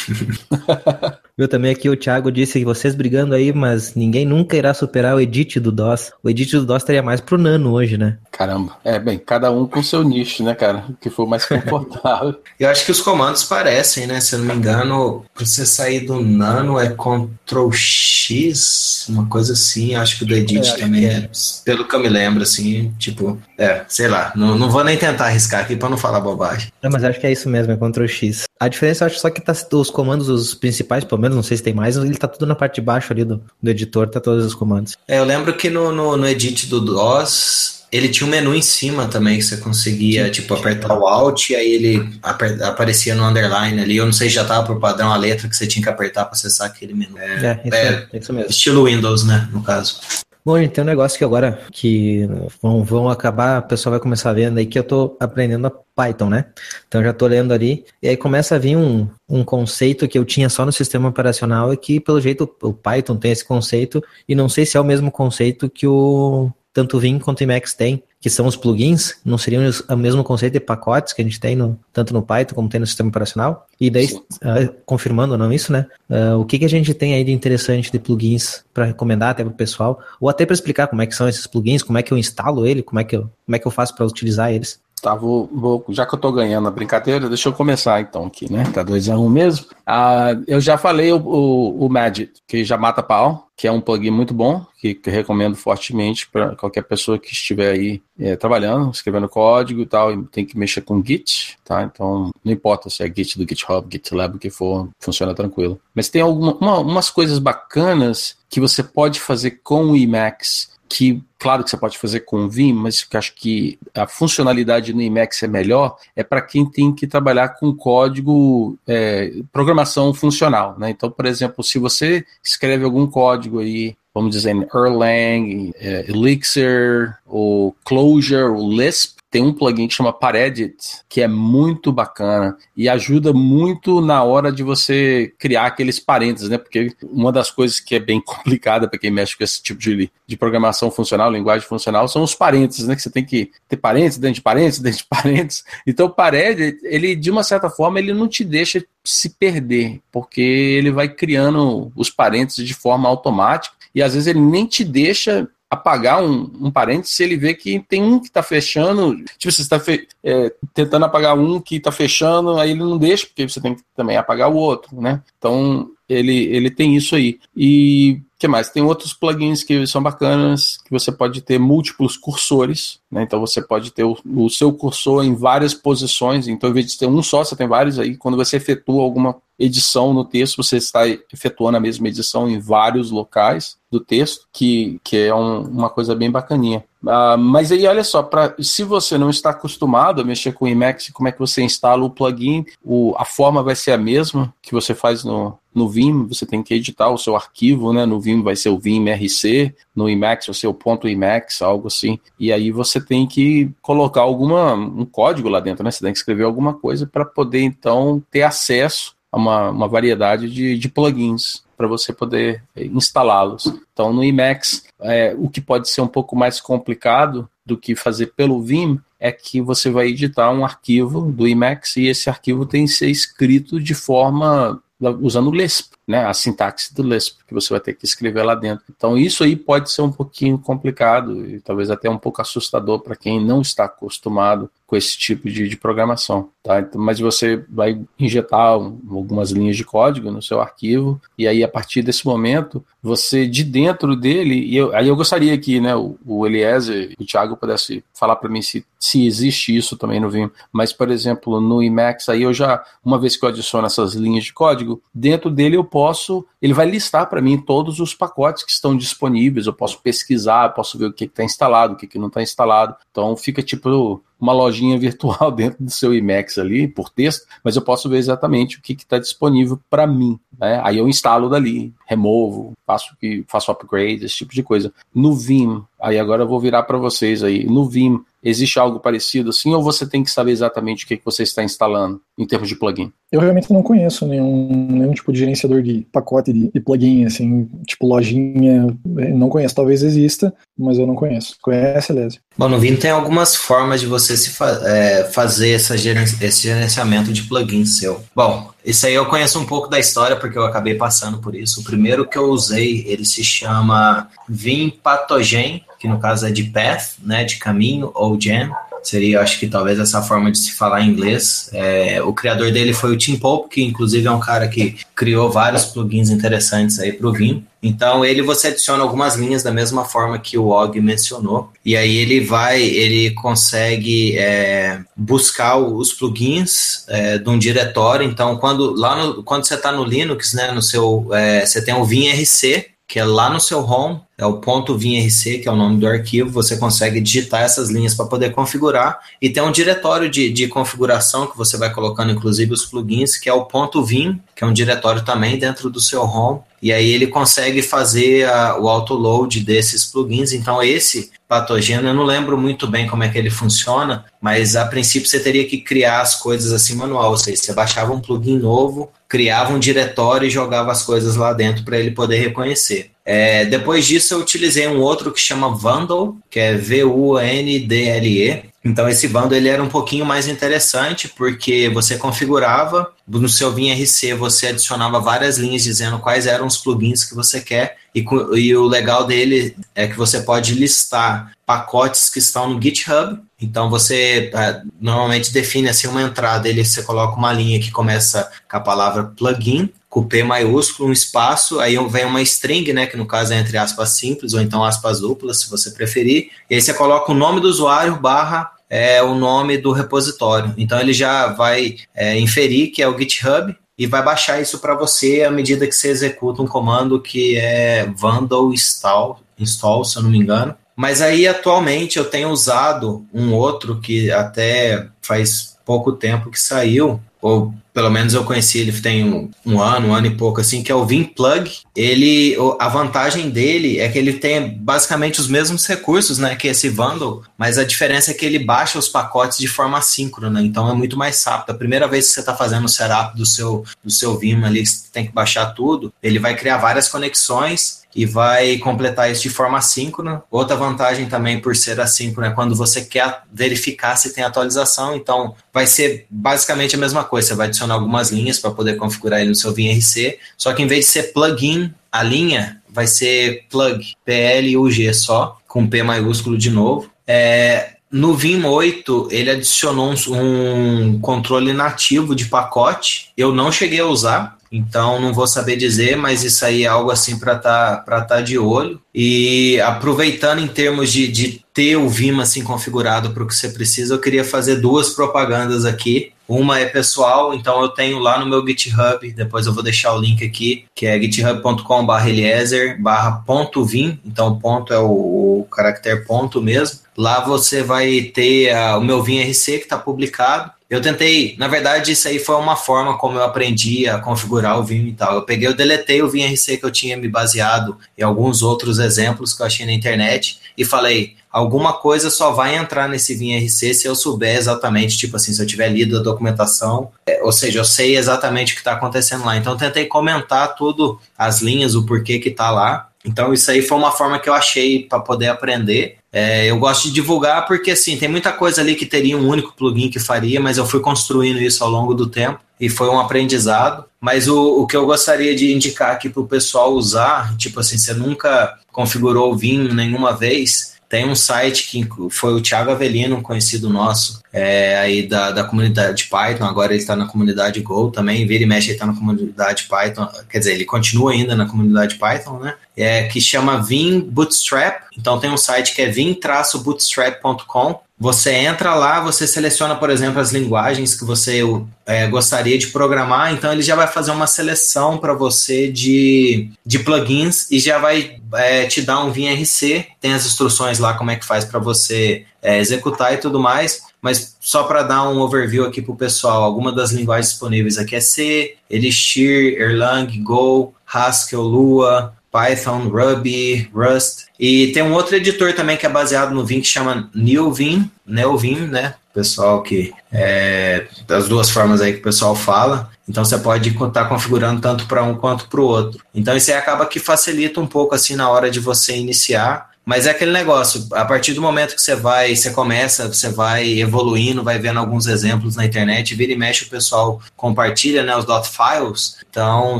Viu também aqui o Thiago disse que vocês brigando aí, mas ninguém nunca irá superar o edit do DOS. O edit do DOS estaria mais pro Nano hoje, né? Caramba. É, bem, cada um com seu nicho, né, cara? O que for mais confortável. Eu acho que os comandos parecem, né? Se eu não me engano, pra você sair do Nano é Ctrl X, uma coisa assim. Acho que o do Edit é, também é. Pelo que eu me lembro, assim, tipo, é, sei lá. Não, não vou nem tentar arriscar aqui pra não falar bobagem. Não, mas acho que é isso mesmo, é Ctrl X. A diferença, eu acho só que tá, os comandos, os principais, pelo menos, não sei se tem mais, ele tá tudo na parte de baixo ali do, do editor, tá todos os comandos. É, eu lembro que no, no, no edit do DOS, ele tinha um menu em cima também que você conseguia, Sim. tipo, apertar o Alt e aí ele aparecia no underline ali. Eu não sei se já tava por padrão a letra que você tinha que apertar para acessar aquele menu. É, é, isso, é, é isso mesmo. Estilo Windows, né, no caso. Bom, gente, tem um negócio que agora que vão, vão acabar, o pessoal vai começar vendo aí que eu tô aprendendo a Python, né? Então já tô lendo ali, e aí começa a vir um, um conceito que eu tinha só no sistema operacional e que, pelo jeito, o Python tem esse conceito, e não sei se é o mesmo conceito que o tanto Vim quanto o Emacs tem, que são os plugins, não seriam o mesmo conceito de pacotes que a gente tem no, tanto no Python como tem no sistema operacional? E daí, uh, confirmando não isso, né? Uh, o que, que a gente tem aí de interessante de plugins para recomendar até para o pessoal, ou até para explicar como é que são esses plugins, como é que eu instalo ele, como é que eu, como é que eu faço para utilizar eles? Tá, vou, vou, já que eu tô ganhando a brincadeira, deixa eu começar então aqui, né? Tá 2x1 um mesmo. Ah, eu já falei o, o, o Magic, que já mata pau, que é um plugin muito bom, que, que recomendo fortemente para qualquer pessoa que estiver aí é, trabalhando, escrevendo código e tal, e tem que mexer com Git, tá? Então, não importa se é Git do GitHub, GitLab, o que for, funciona tranquilo. Mas tem alguma, uma, coisas bacanas que você pode fazer com o Emacs que claro que você pode fazer com Vim, mas que acho que a funcionalidade no Emacs é melhor, é para quem tem que trabalhar com código, é, programação funcional. Né? Então, por exemplo, se você escreve algum código aí, vamos dizer, Erlang, é, Elixir, ou Clojure, ou Lisp, tem um plugin que chama Paredit, que é muito bacana e ajuda muito na hora de você criar aqueles parênteses, né? Porque uma das coisas que é bem complicada para quem mexe com esse tipo de, de programação funcional, linguagem funcional, são os parênteses, né? Que você tem que ter parênteses, dentro de parênteses, dentro de parênteses. Então, o Paredit, ele, de uma certa forma, ele não te deixa se perder, porque ele vai criando os parênteses de forma automática e às vezes ele nem te deixa apagar um, um parênteses se ele vê que tem um que está fechando. Tipo, você está é, tentando apagar um que está fechando, aí ele não deixa, porque você tem que também apagar o outro, né? Então, ele, ele tem isso aí. E que mais? Tem outros plugins que são bacanas, que você pode ter múltiplos cursores, né? Então você pode ter o, o, seu cursor em várias posições. Então, em vez de ter um só, você tem vários aí. Quando você efetua alguma edição no texto, você está efetuando a mesma edição em vários locais do texto, que, que é um, uma coisa bem bacaninha. Uh, mas aí, olha só, pra, se você não está acostumado a mexer com o Emacs, como é que você instala o plugin? O, a forma vai ser a mesma que você faz no, no Vim, você tem que editar o seu arquivo, né? No Vim vai ser o Vim RC, no Emacs vai ser o ponto Emacs, algo assim. E aí você tem que colocar alguma um código lá dentro, né? Você tem que escrever alguma coisa para poder então ter acesso a uma, uma variedade de, de plugins para você poder instalá-los. Então, no Emacs, é, o que pode ser um pouco mais complicado do que fazer pelo Vim é que você vai editar um arquivo do Emacs e esse arquivo tem que ser escrito de forma usando Lisp. né, a sintaxe do Lisp, que você vai ter que escrever lá dentro. Então isso aí pode ser um pouquinho complicado e talvez até um pouco assustador para quem não está acostumado com esse tipo de, de programação, tá? Então, mas você vai injetar um, algumas linhas de código no seu arquivo e aí a partir desse momento você de dentro dele e eu, aí eu gostaria que, né, o, o Eliezer e o Thiago pudesse falar para mim se, se existe isso também no Vim, mas por exemplo no Emacs aí eu já uma vez que eu adiciono essas linhas de código dentro dele eu posso ele vai listar para mim todos os pacotes que estão disponíveis, eu posso pesquisar, posso ver o que está instalado, o que, que não está instalado. Então fica tipo uma lojinha virtual dentro do seu Emacs ali, por texto, mas eu posso ver exatamente o que está disponível para mim. Né? Aí eu instalo dali, removo, faço, faço upgrade, esse tipo de coisa. No Vim, aí agora eu vou virar para vocês aí. No Vim, Existe algo parecido assim, ou você tem que saber exatamente o que, que você está instalando em termos de plugin? Eu realmente não conheço nenhum, nenhum tipo de gerenciador de pacote de, de plugin, assim, tipo lojinha, não conheço. Talvez exista, mas eu não conheço. Conhece, Lézio? Bom, no Vim tem algumas formas de você se fa é, fazer essa gerenci esse gerenciamento de plugin seu. Bom, isso aí eu conheço um pouco da história porque eu acabei passando por isso. O primeiro que eu usei, ele se chama Vim Patogen, que no caso é de path, né, de caminho, ou jam. Seria, acho que talvez essa forma de se falar em inglês. É, o criador dele foi o Tim Pope, que inclusive é um cara que criou vários plugins interessantes aí para o Vim. Então ele você adiciona algumas linhas da mesma forma que o Og mencionou e aí ele vai, ele consegue é, buscar os plugins é, de um diretório. Então quando lá no, quando você está no Linux, né, no seu é, você tem o Vim RC que é lá no seu home, é o ponto .vinrc, que é o nome do arquivo, você consegue digitar essas linhas para poder configurar, e tem um diretório de, de configuração que você vai colocando, inclusive, os plugins, que é o ponto .vim, que é um diretório também dentro do seu home, e aí ele consegue fazer a, o autoload desses plugins, então esse patogeno, eu não lembro muito bem como é que ele funciona, mas a princípio você teria que criar as coisas assim manual, ou seja, você baixava um plugin novo, criava um diretório e jogava as coisas lá dentro para ele poder reconhecer. É, depois disso, eu utilizei um outro que chama Vandal, que é V-U-N-D-L-E. Então, esse Vandal ele era um pouquinho mais interessante, porque você configurava, no seu VimRC você adicionava várias linhas dizendo quais eram os plugins que você quer, e, e o legal dele é que você pode listar pacotes que estão no GitHub, então você é, normalmente define assim uma entrada, ele você coloca uma linha que começa com a palavra plugin, com P maiúsculo, um espaço, aí vem uma string, né, que no caso é entre aspas simples ou então aspas duplas, se você preferir, e aí você coloca o nome do usuário barra é, o nome do repositório. Então ele já vai é, inferir que é o GitHub e vai baixar isso para você à medida que você executa um comando que é vandal install, install, se eu não me engano. Mas aí atualmente eu tenho usado um outro que até faz pouco tempo que saiu, ou pelo menos eu conheci ele tem um, um, ano, um ano e pouco assim, que é o Vim Plug. Ele, a vantagem dele é que ele tem basicamente os mesmos recursos, né, que esse Vandal, mas a diferença é que ele baixa os pacotes de forma assíncrona, então é muito mais rápido. A primeira vez que você está fazendo o setup do seu do seu Vim ali, você tem que baixar tudo, ele vai criar várias conexões e vai completar isso de forma assíncrona. Outra vantagem também por ser assíncrono é quando você quer verificar se tem atualização, então vai ser basicamente a mesma coisa, você vai adicionar algumas linhas para poder configurar ele no seu VRC, só que em vez de ser plugin, a linha vai ser plug, P-L-U-G só, com P maiúsculo de novo. É, no Vim 8, ele adicionou um, um, controle nativo de pacote. Eu não cheguei a usar, então não vou saber dizer, mas isso aí é algo assim para estar tá, tá de olho. E aproveitando em termos de, de ter o Vima assim configurado para o que você precisa, eu queria fazer duas propagandas aqui. Uma é pessoal, então eu tenho lá no meu GitHub, depois eu vou deixar o link aqui, que é github.com.br Eliezer barra ponto Vim, então ponto é o, o caractere ponto mesmo. Lá você vai ter o meu Vim RC que está publicado eu tentei, na verdade, isso aí foi uma forma como eu aprendi a configurar o Vim e tal. Eu peguei, eu deletei o Vim RC que eu tinha me baseado em alguns outros exemplos que eu achei na internet e falei, alguma coisa só vai entrar nesse Vim RC se eu souber exatamente, tipo assim, se eu tiver lido a documentação, é, ou seja, eu sei exatamente o que está acontecendo lá. Então eu tentei comentar tudo, as linhas, o porquê que está lá. Então isso aí foi uma forma que eu achei para poder aprender é, eu gosto de divulgar porque, assim, tem muita coisa ali que teria um único plugin que faria, mas eu fui construindo isso ao longo do tempo e foi um aprendizado. Mas o, o que eu gostaria de indicar aqui para o pessoal usar, tipo assim, você nunca configurou o Vim nenhuma vez, tem um site que foi o Thiago Avelino, um conhecido nosso, é, aí da, da comunidade Python, agora ele está na comunidade Go também, vira e mexe, ele está na comunidade Python, quer dizer, ele continua ainda na comunidade Python, né? É, que chama Vim Bootstrap, então tem um site que é vim-bootstrap.com, você entra lá, você seleciona, por exemplo, as linguagens que você é, gostaria de programar, então ele já vai fazer uma seleção para você de, de plugins e já vai é, te dar um VRC, tem as instruções lá como é que faz para você é, executar e tudo mais, mas só para dar um overview aqui para o pessoal, algumas das linguagens disponíveis aqui é C, Elixir, Erlang, Go, Haskell, Lua, Python, Ruby, Rust. E tem um outro editor também que é baseado no Vim que chama NeoVim, NeoVim, né? Pessoal que é das duas formas aí que o pessoal fala. Então você pode estar tá configurando tanto para um quanto para o outro. Então isso aí acaba que facilita um pouco assim na hora de você iniciar mas é aquele negócio, a partir do momento que você vai, você começa, você vai evoluindo, vai vendo alguns exemplos na internet, vira e mexe o pessoal compartilha, né, os dot files. Então,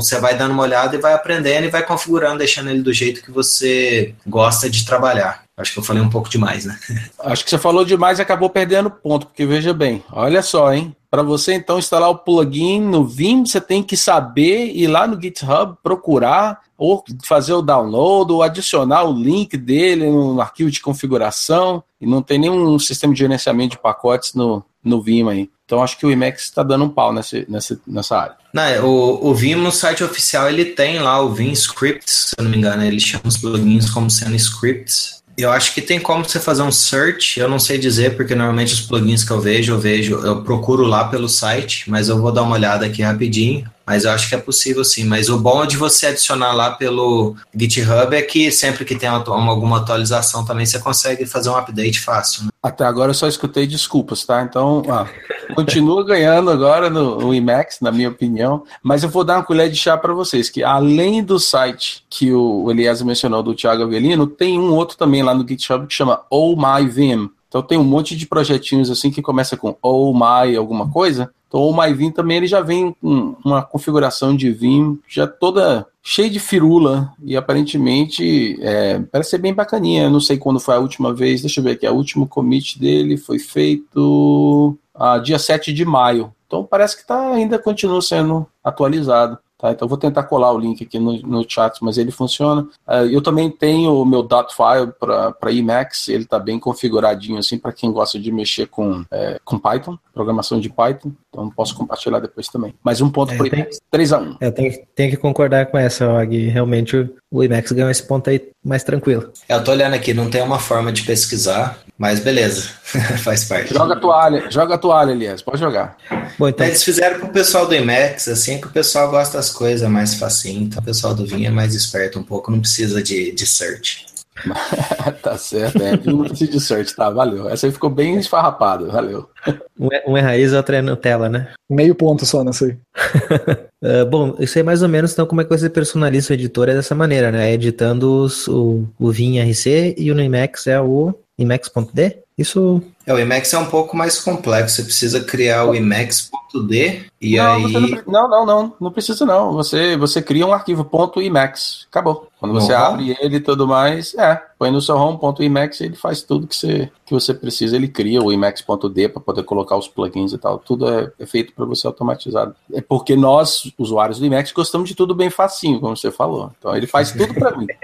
você vai dando uma olhada e vai aprendendo e vai configurando, deixando ele do jeito que você gosta de trabalhar. Acho que eu falei um pouco demais, né? Acho que você falou demais e acabou perdendo ponto, porque veja bem, olha só, hein? Para você então instalar o plugin no Vim, você tem que saber ir lá no GitHub, procurar, ou fazer o download, ou adicionar o link dele no arquivo de configuração, e não tem nenhum sistema de gerenciamento de pacotes no, no Vim aí. Então acho que o Emacs está dando um pau nessa, nessa, nessa área. Não, é, o, o Vim no site oficial ele tem lá o Vim Scripts, se eu não me engano, ele chama os plugins como sendo scripts. Eu acho que tem como você fazer um search, eu não sei dizer, porque normalmente os plugins que eu vejo, eu vejo, eu procuro lá pelo site, mas eu vou dar uma olhada aqui rapidinho. Mas eu acho que é possível sim. Mas o bom de você adicionar lá pelo GitHub é que sempre que tem alguma atualização também você consegue fazer um update fácil. Né? Até agora eu só escutei desculpas, tá? Então, ah, continua ganhando agora no, no Emacs, na minha opinião. Mas eu vou dar uma colher de chá para vocês, que além do site que o Elias mencionou do Thiago Avelino, tem um outro também lá no GitHub que chama Oh My Vim. Então tem um monte de projetinhos assim que começa com Oh My alguma coisa então o MyVim também ele já vem com uma configuração de Vim já toda cheia de firula e aparentemente é, parece ser bem bacaninha. Eu não sei quando foi a última vez, deixa eu ver aqui, o último commit dele foi feito ah, dia 7 de maio. Então parece que tá, ainda continua sendo atualizado. Tá, então vou tentar colar o link aqui no, no chat, mas ele funciona. Uh, eu também tenho o meu file para Emacs, ele está bem configuradinho assim para quem gosta de mexer com, é, com Python, programação de Python. Então posso compartilhar depois também. Mais um ponto é, para Emacs, 3 a 1 Eu tenho, tenho que concordar com essa, Og. Realmente o, o Emacs ganhou esse ponto aí mais tranquilo. É, eu tô olhando aqui, não tem uma forma de pesquisar, mas beleza, faz parte. Joga a toalha, joga a toalha, Elias, pode jogar. Bom, então... Eles fizeram pro pessoal do Emacs, assim, que o pessoal gosta das coisas mais facinho, então o pessoal do Vinha é mais esperto um pouco, não precisa de, de search. tá certo, é. Não precisa de search, tá, valeu. Essa aí ficou bem esfarrapada, valeu. Um é, um é raiz, outro é Nutella, né? Meio ponto só nessa aí. uh, bom, isso aí mais ou menos, então, como é que você personaliza o editor é dessa maneira, né? Editando os, o, o Vim RC e o Emacs é o Emacs.d? Isso. É, o Emacs é um pouco mais complexo. Você precisa criar o Emacs.d e não, aí. Não, não, não, não precisa não. Você, você cria um arquivo .emacs. Acabou. Quando você uhum. abre ele e tudo mais, é, põe no seu home.emacs e ele faz tudo que você, que você precisa. Ele cria o emacs.d para poder colocar os plugins e tal. Tudo é, é feito para você automatizado. É porque nós, usuários do Emacs, gostamos de tudo bem facinho, como você falou. Então ele faz tudo para mim.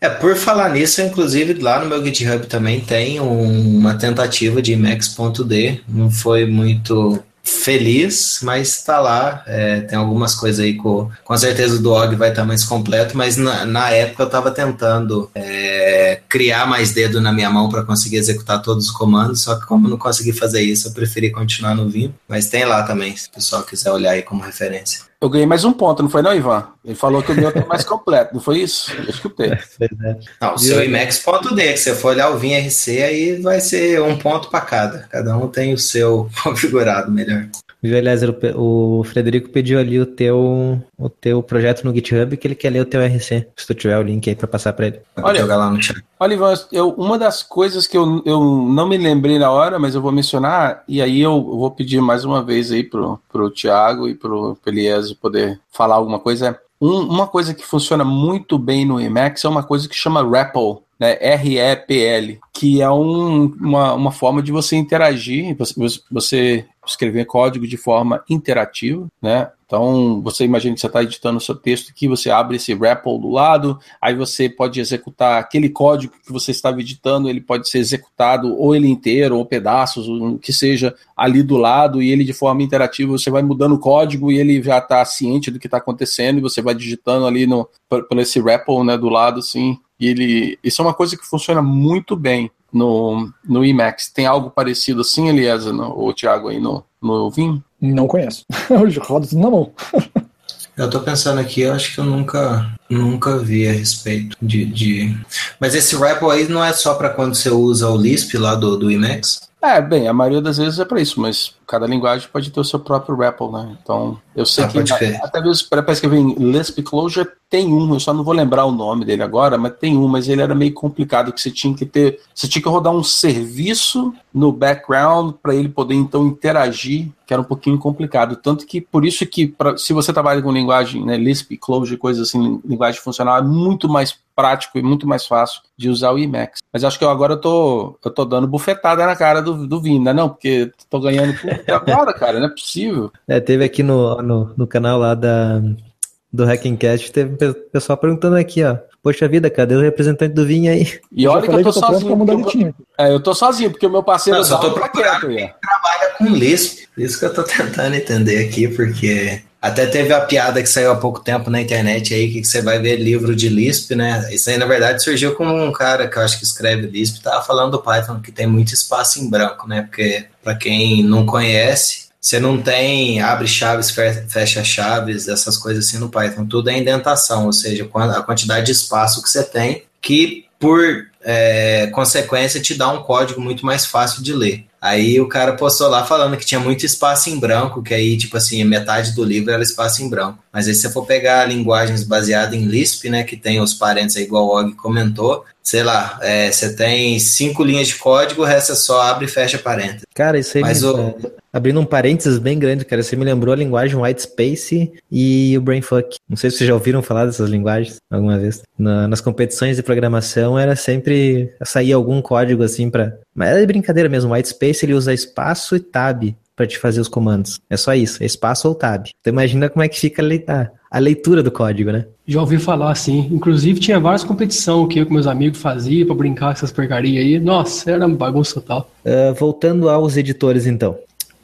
É, por falar nisso, inclusive lá no meu GitHub também tem um, uma tentativa de Emacs.d. Não foi muito feliz, mas está lá. É, tem algumas coisas aí com, com certeza o dog vai estar tá mais completo, mas na, na época eu estava tentando é, criar mais dedo na minha mão para conseguir executar todos os comandos, só que como não consegui fazer isso, eu preferi continuar no Vim, mas tem lá também, se o pessoal quiser olhar aí como referência. Eu ganhei mais um ponto, não foi não, Ivan? Ele falou que o meu tá mais completo, não foi isso? Eu escutei. É, não, o seu IMAX.D, que você for olhar o Vim RC, aí vai ser um ponto para cada. Cada um tem o seu configurado melhor. Viu, Eliezer, o, o Frederico pediu ali o teu, o teu projeto no GitHub que ele quer ler o teu RC. Se tu tiver o link aí pra passar pra ele. Olha, lá no chat. Olha, Ivan, eu, uma das coisas que eu, eu não me lembrei na hora, mas eu vou mencionar, e aí eu vou pedir mais uma vez aí pro, pro Thiago e pro Eliezer poder falar alguma coisa. Um, uma coisa que funciona muito bem no Emacs é uma coisa que chama REPL, né, REPL, que é um, uma, uma forma de você interagir, você, você escrever código de forma interativa, né? Então, você imagina que você está editando o seu texto aqui, você abre esse REPL do lado, aí você pode executar aquele código que você estava editando, ele pode ser executado ou ele inteiro, ou pedaços, o que seja, ali do lado, e ele de forma interativa, você vai mudando o código e ele já está ciente do que está acontecendo, e você vai digitando ali no, por, por esse REPL né, do lado, assim, e ele, isso é uma coisa que funciona muito bem no, no Emacs. Tem algo parecido assim, Eliezer, no, ou Thiago aí no, no Vim? Não conheço. Eu rodo tudo na mão. Eu tô pensando aqui, eu acho que eu nunca, nunca vi a respeito de, de... Mas esse REPL aí não é só para quando você usa o Lisp lá do, do Emacs? É, bem, a maioria das vezes é para isso, mas cada linguagem pode ter o seu próprio REPL, né? Então, eu sei Ah, que até mesmo para escrever em Lisp Closure tem um, eu só não vou lembrar o nome dele agora, mas tem um, mas ele era meio complicado que você tinha que ter, você tinha que rodar um serviço no background para ele poder então interagir, que era um pouquinho complicado, tanto que por isso que pra, se você trabalha com linguagem, né, Lisp, Closure, coisas assim, linguagem funcional, é muito mais prático e muito mais fácil de usar o Emacs. Mas acho que eu agora eu tô, eu tô dando bufetada na cara do, do Vim, né? Não, porque tô ganhando tudo agora, cara, não é possível. É, teve aqui no, no, no canal lá da, do Hackencast, teve pe- pessoal perguntando aqui, ó. Poxa vida, cadê o representante do Vinha aí? E olha que eu tô pra sozinho. eu- É, eu tô sozinho, porque o meu parceiro Não, eu só tô tá procurando quieto trabalha com Lisp. Isso que eu tô tentando entender aqui, porque até teve a piada que saiu há pouco tempo na internet aí, que você vai ver livro de Lisp, né? Isso aí, na verdade, surgiu com um cara que eu acho que escreve Lisp, tava falando do Python, que tem muito espaço em branco, né? Porque, para quem não conhece, você não tem abre chaves, fe- fecha chaves, essas coisas assim no Python. Tudo é indentação, ou seja, a quantidade de espaço que você tem, que por é, consequência te dá um código muito mais fácil de ler. Aí o cara postou lá falando que tinha muito espaço em branco, que aí, tipo assim, metade do livro era espaço em branco. Mas aí se você for pegar linguagens baseadas em Lisp, né, que tem os parênteses aí, igual o Og comentou, sei lá, é, você tem cinco linhas de código, o resto é só abre e fecha parênteses. Cara, isso aí Mas me, o- é, abrindo um parênteses bem grande, cara, você me lembrou a linguagem White Space e o Brainfuck. Não sei se vocês já ouviram falar dessas linguagens alguma vez. Na- nas competições de programação era sempre saía algum código assim pra. Mas era de brincadeira mesmo. White Space ele usa espaço e tab pra te fazer os comandos. É só isso, é espaço ou tab. Então imagina como é que fica a lei- a, leitura do código, né? Já ouvi falar assim. Inclusive, tinha várias competições que eu com meus amigos fazia pra brincar com essas porcarias aí. Nossa, era uma bagunça total. Ah, voltando aos editores, então.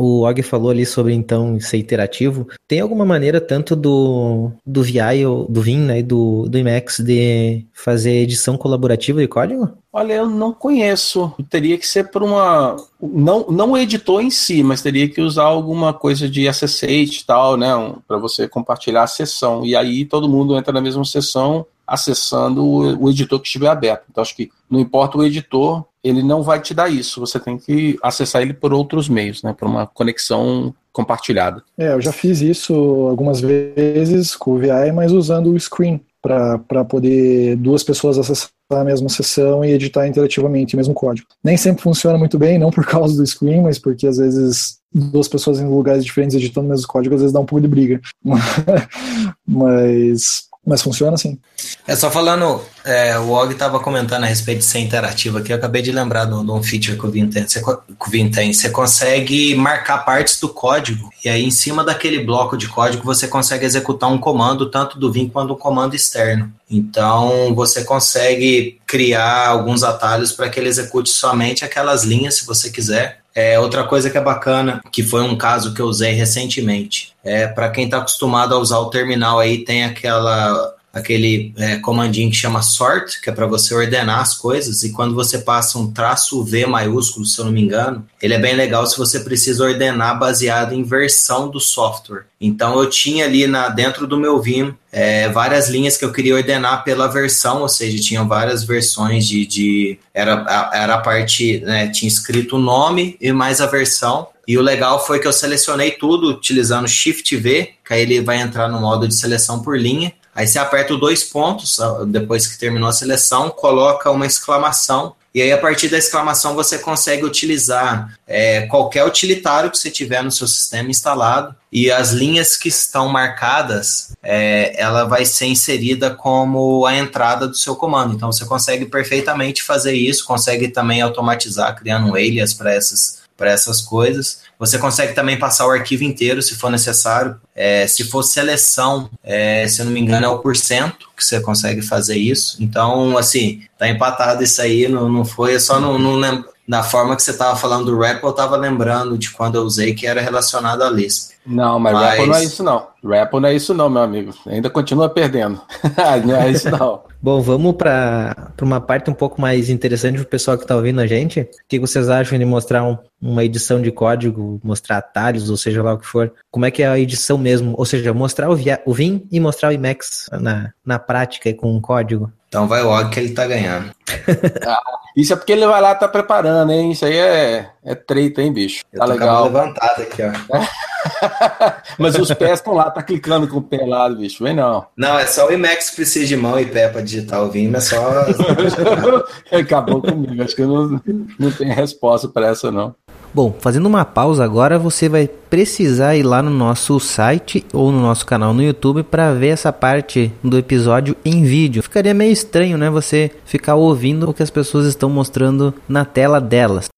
O Og falou ali sobre então ser interativo. Tem alguma maneira tanto do do VI ou do Vim, né, do do Emacs de fazer edição colaborativa de código? Olha, eu não conheço. Teria que ser por uma. Não, não o editor em si, mas teria que usar alguma coisa de SSH e tal, né? Para você compartilhar a sessão. E aí todo mundo entra na mesma sessão acessando o, o editor que estiver aberto. Então acho que não importa o editor, ele não vai te dar isso. Você tem que acessar ele por outros meios, né? Por uma conexão compartilhada. É, eu já fiz isso algumas vezes com o VI, mas usando o Screen para poder duas pessoas acessar a mesma sessão e editar interativamente o mesmo código. Nem sempre funciona muito bem, não por causa do Screen, mas porque às vezes duas pessoas em lugares diferentes editando o mesmo código, às vezes dá um pouco de briga. mas, mas funciona assim. É só falando, é, o Og estava comentando a respeito de ser interativo aqui, eu acabei de lembrar de um feature que o Vim tem. Você, o Vim tem. Você consegue marcar partes do código, e aí em cima daquele bloco de código você consegue executar um comando, tanto do Vim quanto um comando externo. Então você consegue criar alguns atalhos para que ele execute somente aquelas linhas, se você quiser. É, outra coisa que é bacana, que foi um caso que eu usei recentemente, é para quem está acostumado a usar o terminal aí, tem aquela aquele é, comandinho que chama sort, que é para você ordenar as coisas, e quando você passa um traço V maiúsculo, se eu não me engano, ele é bem legal se você precisa ordenar baseado em versão do software. Então eu tinha ali na, dentro do meu Vim é, várias linhas que eu queria ordenar pela versão, ou seja, tinham várias versões de. de era, era a parte, né, tinha escrito o nome e mais a versão. E o legal foi que eu selecionei tudo utilizando Shift V, que aí ele vai entrar no modo de seleção por linha. Aí você aperta dois pontos, depois que terminou a seleção, coloca uma exclamação e aí, a partir da exclamação, você consegue utilizar é, qualquer utilitário que você tiver no seu sistema instalado. E as linhas que estão marcadas, é, ela vai ser inserida como a entrada do seu comando. Então, você consegue perfeitamente fazer isso, consegue também automatizar, criando um alias para essas, essas coisas. Você consegue também passar o arquivo inteiro, se for necessário. É, se for seleção, é, se eu não me engano, é o porcento que você consegue fazer isso. Então, assim, tá empatado isso aí, não, não foi, só não, não lembro. Na forma que você estava falando do rap, eu estava lembrando de quando eu usei que era relacionado a Lisp. Não, mas, mas... Não é isso não. Rap não é isso não, meu amigo. Ainda continua perdendo. não é isso não. Bom, vamos para uma parte um pouco mais interessante para o pessoal que está ouvindo a gente. O que vocês acham de mostrar um, uma edição de código, mostrar atalhos, ou seja lá o que for? Como é que é a edição mesmo? Ou seja, mostrar o, via, o Vim e mostrar o Emacs na, na prática e com o código. Então vai logo que ele tá ganhando. ah, isso é porque ele vai lá tá preparando, hein? Isso aí é, é treta, hein, bicho? Tá legal. levantado aqui, ó. Mas os pés estão lá, tá clicando com o pé lá, bicho. Vem não. Não, é só o Emacs que precisa de mão e pé pra digitar o Vim, é só. Acabou comigo. Acho que eu não, não tenho resposta para essa, não. Bom, fazendo uma pausa agora, você vai precisar ir lá no nosso site ou no nosso canal no YouTube para ver essa parte do episódio em vídeo. Ficaria meio estranho, né, você ficar ouvindo o que as pessoas estão mostrando na tela delas.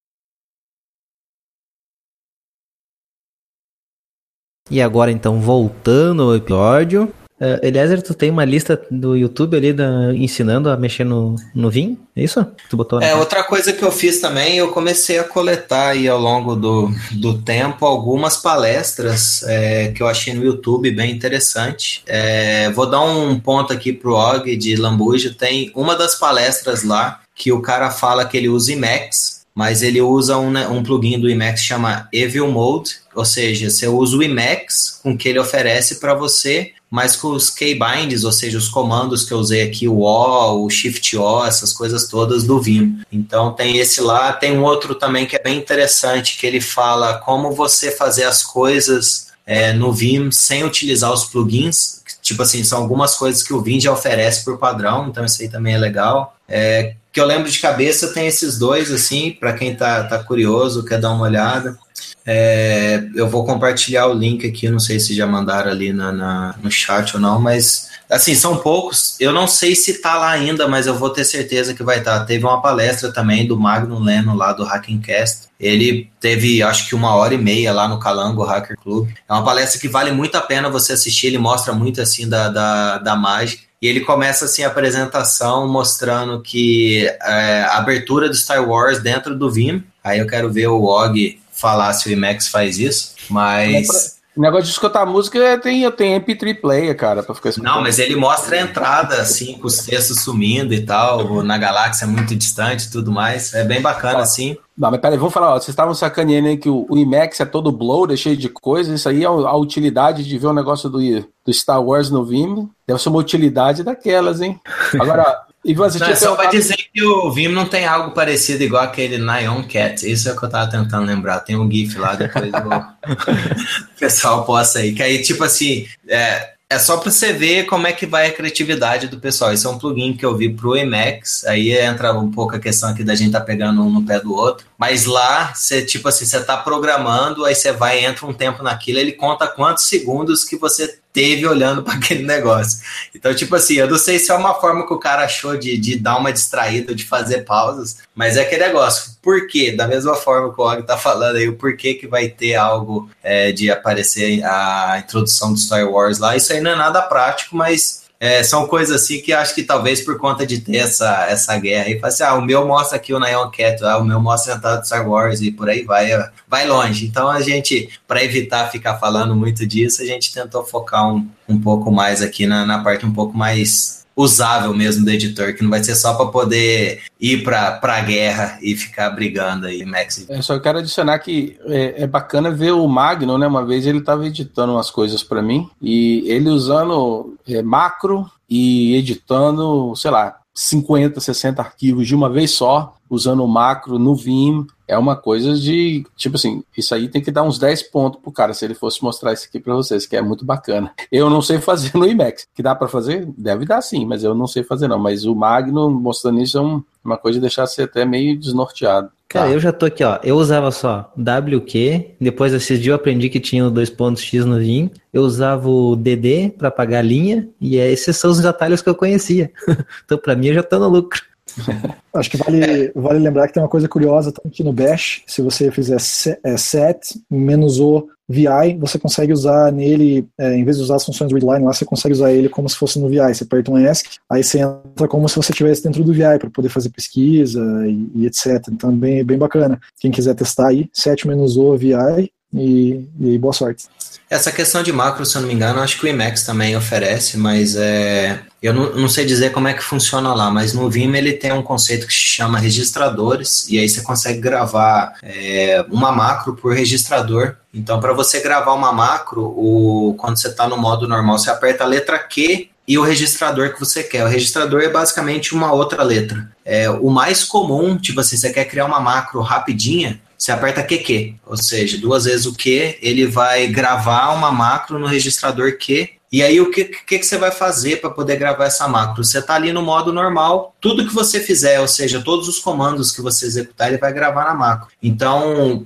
E agora então voltando ao episódio, Uh, Eliezer, tu tem uma lista do YouTube ali da, ensinando a mexer no, no Vim? É isso? Tu botou É, outra coisa que eu fiz também, eu comecei a coletar aí ao longo do, do tempo algumas palestras é, que eu achei no YouTube bem interessante. É, vou dar um ponto aqui pro Og de Lambuja. Tem uma das palestras lá que o cara fala que ele usa Emacs, mas ele usa um, né, um plugin do Emacs chama Evil Mode, ou seja, você usa o Emacs com que ele oferece para você mas com os keybinds, ou seja, os comandos que eu usei aqui, o O, o Shift O, essas coisas todas do Vim. Então tem esse lá, tem um outro também que é bem interessante, que ele fala como você fazer as coisas é, no Vim sem utilizar os plugins. Tipo assim, são algumas coisas que o Vim já oferece por padrão, então isso aí também é legal. É, que eu lembro de cabeça tem esses dois, assim, para quem tá, tá curioso, quer dar uma olhada. É, eu vou compartilhar o link aqui, não sei se já mandaram ali na, na, no chat ou não, mas assim, são poucos. Eu não sei se tá lá ainda, mas eu vou ter certeza que vai estar. Tá. Teve uma palestra também do Magno Leno lá do Hackencast. Ele teve, acho que uma hora e meia lá no Calango Hacker Club. É uma palestra que vale muito a pena você assistir. Ele mostra muito assim da, da, da mágica. E ele começa assim a apresentação mostrando que é, a abertura do Star Wars dentro do Vim. Aí eu quero ver o Og falar se o IMAX faz isso, mas. O negócio de escutar música é, tem, eu tenho MP3 player, cara, pra ficar escutando. Não, mas ele mostra a entrada, assim, com os textos sumindo e tal, na galáxia muito distante e tudo mais. É bem bacana, ó, assim. Não, mas peraí, vamos falar, ó, vocês estavam sacaneando aí que o, o IMAX é todo bloated, cheio de coisas, isso aí é a utilidade de ver o negócio do, do Star Wars no Vim, deve ser uma utilidade daquelas, hein? Agora, e você não, é só para dizer que o Vim não tem algo parecido igual aquele Nyan Cat. Isso é o que eu tava tentando lembrar. Tem um GIF lá, depois o pessoal possa aí. Que aí, tipo assim, é, é só para você ver como é que vai a criatividade do pessoal. Isso é um plugin que eu vi pro Emacs. Aí entra um pouco a questão aqui da gente tá pegando um no pé do outro. Mas lá, você, tipo assim, você tá programando, aí você vai, entra um tempo naquilo, ele conta quantos segundos que você teve olhando para aquele negócio. Então, tipo assim, eu não sei se é uma forma que o cara achou de, de dar uma distraída, de fazer pausas, mas é aquele negócio. Por quê? Da mesma forma que o Og tá falando aí, o porquê que vai ter algo é, de aparecer a introdução do Star Wars lá, isso aí não é nada prático, mas é, são coisas assim que acho que talvez por conta de ter essa, essa guerra e assim, ah, o meu mostra aqui o Neon Cat, ah, o meu mostra a Star Wars e por aí vai, vai longe. Então a gente, para evitar ficar falando muito disso, a gente tentou focar um, um pouco mais aqui na, na parte um pouco mais usável mesmo do editor, que não vai ser só para poder ir para a guerra e ficar brigando aí, Max. Eu só quero adicionar que é, é bacana ver o Magno, né? Uma vez ele estava editando umas coisas para mim e ele usando é, macro e editando, sei lá, 50, 60 arquivos de uma vez só, usando o macro no Vim, é uma coisa de, tipo assim, isso aí tem que dar uns 10 pontos pro cara se ele fosse mostrar isso aqui para vocês, que é muito bacana. Eu não sei fazer no IMAX, que dá para fazer? Deve dar sim, mas eu não sei fazer não, mas o Magno mostrando isso é um, uma coisa de deixar você até meio desnorteado. Cara, tá. eu já tô aqui, ó. Eu usava só WQ, depois esses dias eu aprendi que tinha o dois pontos X no Vim. Eu usava o DD para pagar a linha, e esses são os atalhos que eu conhecia. então, para mim, eu já tô no lucro. Acho que vale, vale lembrar que tem uma coisa curiosa aqui no Bash. Se você fizer é, set menos o VI, você consegue usar nele, é, em vez de usar as funções readline lá, você consegue usar ele como se fosse no VI. Você aperta um ESC, aí você entra como se você estivesse dentro do VI para poder fazer pesquisa e, e, etc. Então, bem, bem bacana. Quem quiser testar aí, set menos o VI e, e boa sorte. Essa questão de macro, se eu não me engano, acho que o Emacs também oferece, mas é, eu não, não, sei dizer como é que funciona lá, mas no Vim ele tem um conceito que se chama registradores, e aí você consegue gravar é, uma macro por registrador. Então, para você gravar uma macro, o, quando você está no modo normal, você aperta a letra Q e o registrador que você quer. O registrador é basicamente uma outra letra. É, o mais comum, tipo assim, você quer criar uma macro rapidinha, você aperta QQ, ou seja, duas vezes o Q, ele vai gravar uma macro no registrador Q. E aí, o que, que, que você vai fazer para poder gravar essa macro? Você está ali no modo normal, tudo que você fizer, ou seja, todos os comandos que você executar, ele vai gravar na macro. Então,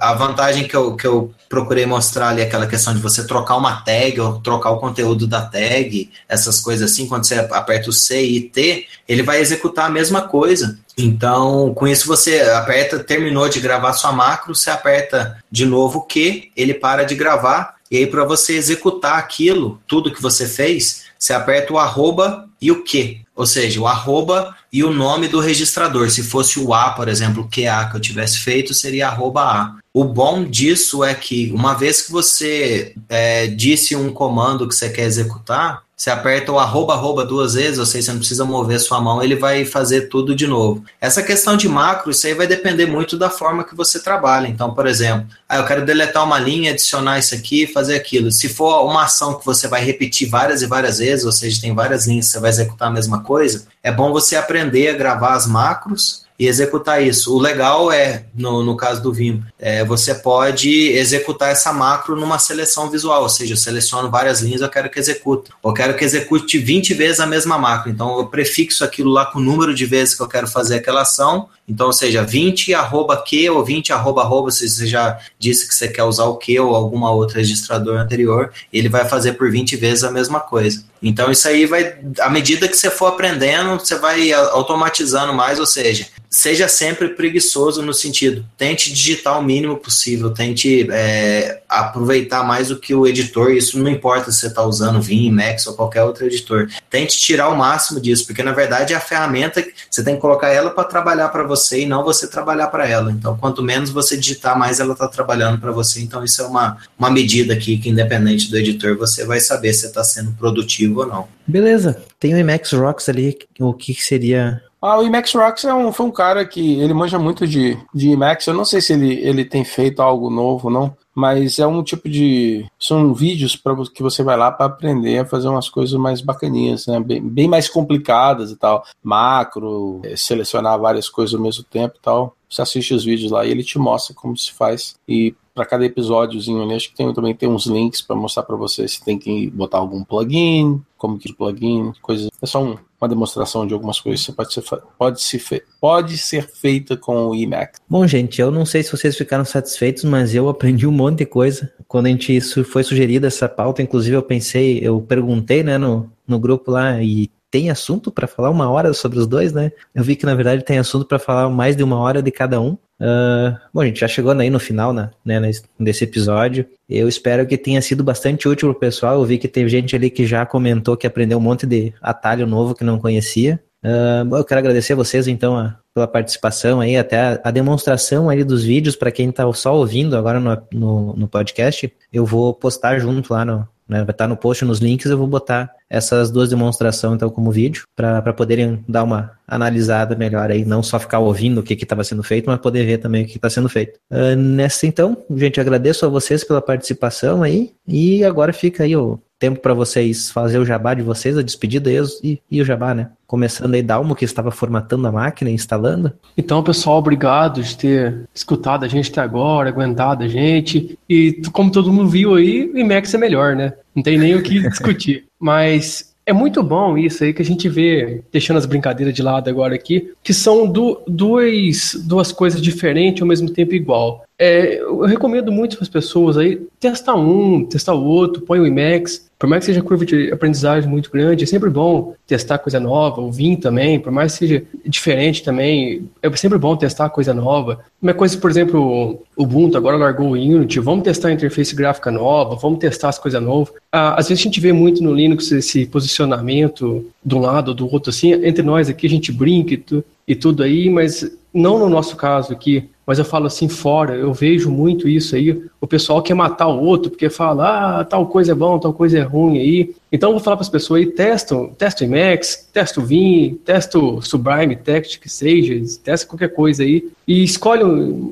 a vantagem que eu, que eu procurei mostrar ali é aquela questão de você trocar uma tag ou trocar o conteúdo da tag, essas coisas assim, quando você aperta o C e T, ele vai executar a mesma coisa. Então, com isso você aperta, terminou de gravar sua macro, você aperta de novo o Q, ele para de gravar, e aí para você executar aquilo, tudo que você fez, você aperta o arroba e o Q, ou seja, o arroba e o nome do registrador. Se fosse o A, por exemplo, o QA que eu tivesse feito, seria arroba A. O bom disso é que, uma vez que você é, disse um comando que você quer executar, você aperta o arroba, arroba duas vezes, ou seja, você não precisa mover sua mão, ele vai fazer tudo de novo. Essa questão de macro, isso aí vai depender muito da forma que você trabalha. Então, por exemplo, ah, eu quero deletar uma linha, adicionar isso aqui, fazer aquilo. Se for uma ação que você vai repetir várias e várias vezes, ou seja, tem várias linhas você vai executar a mesma coisa, é bom você aprender a gravar as macros e executar isso. O legal é, no, no caso do Vim, é, você pode executar essa macro numa seleção visual, ou seja, eu seleciono várias linhas, eu quero que execute. Eu quero que execute 20 vezes a mesma macro. Então, eu prefixo aquilo lá com o número de vezes que eu quero fazer aquela ação. Então, ou seja, 20 arroba que ou 20 arroba arroba, se você já disse que você quer usar o que ou alguma outra registrador anterior, ele vai fazer por 20 vezes a mesma coisa. Então, isso aí vai, à medida que você for aprendendo, você vai automatizando mais, ou seja, seja sempre preguiçoso no sentido, tente digitar o mínimo possível, tente é, aproveitar mais do que o editor, isso não importa se você está usando Vim, Max ou qualquer outro editor, tente tirar o máximo disso, porque na verdade é a ferramenta você tem que colocar ela para trabalhar para você e não você trabalhar para ela, então quanto menos você digitar, mais ela está trabalhando para você, então isso é uma, uma medida aqui que independente do editor, você vai saber se está sendo produtivo ou não. Beleza, tem o Emacs Rocks ali, o que seria ah, o Emacs Rocks é um, foi um cara que ele manja muito de, de Emacs. Eu não sei se ele, ele tem feito algo novo, não. Mas é um tipo de. São vídeos para que você vai lá para aprender a fazer umas coisas mais bacaninhas, né? Bem, bem mais complicadas e tal. Macro, é, selecionar várias coisas ao mesmo tempo e tal. Você assiste os vídeos lá e ele te mostra como se faz. E para cada episódiozinho ali, acho que tem, também tem uns links para mostrar para você se tem que botar algum plugin, como que plugin, coisas. É só um, uma demonstração de algumas coisas que pode ser, pode, se pode ser feita com o Emacs. Bom, gente, eu não sei se vocês ficaram satisfeitos, mas eu aprendi um monte de coisa. Quando a gente isso foi sugerido essa pauta, inclusive eu pensei, eu perguntei, né, no, no grupo lá e tem assunto para falar uma hora sobre os dois, né? Eu vi que na verdade tem assunto para falar mais de uma hora de cada um. Uh, bom, a gente já chegou aí no final né, né, desse episódio. Eu espero que tenha sido bastante útil pro pessoal. Eu vi que teve gente ali que já comentou que aprendeu um monte de atalho novo que não conhecia. Uh, eu quero agradecer a vocês, então, a, pela participação aí, até a, a demonstração aí dos vídeos para quem está só ouvindo agora no, no, no, podcast. Eu vou postar junto lá no, né, vai estar no post nos links, eu vou botar essas duas demonstrações então como vídeo para poderem dar uma analisada melhor aí, não só ficar ouvindo o que estava sendo feito, mas poder ver também o que está sendo feito. Uh, nessa então, gente, agradeço a vocês pela participação aí e agora fica aí o tempo para vocês fazer o jabá de vocês, a despedida e, e o jabá, né? Começando aí Dalmo, que estava formatando a máquina e instalando. Então, pessoal, obrigado de ter escutado a gente até agora, aguentado a gente. E como todo mundo viu aí, o IMAX é melhor, né? Não tem nem o que discutir. Mas é muito bom isso aí que a gente vê, deixando as brincadeiras de lado agora aqui, que são do, dois, duas coisas diferentes ao mesmo tempo igual. É, eu recomendo muito para as pessoas aí testar um, testar o outro, põe o IMAX, por mais que seja curva de aprendizagem muito grande, é sempre bom testar coisa nova, o Vim também, por mais que seja diferente também, é sempre bom testar coisa nova. Uma coisa, por exemplo, o Ubuntu agora largou o Unity, vamos testar a interface gráfica nova, vamos testar as coisas novas. Ah, às vezes a gente vê muito no Linux esse posicionamento de um lado ou do outro, assim, entre nós aqui a gente brinca e, e tudo aí, mas não no nosso caso aqui mas eu falo assim fora, eu vejo muito isso aí. O pessoal quer matar o outro porque fala, ah, tal coisa é bom, tal coisa é ruim aí. Então eu vou falar para as pessoas aí, testam, testa o Emacs, testa o Vim, testa Sublime Text que seja, testa qualquer coisa aí e escolhe,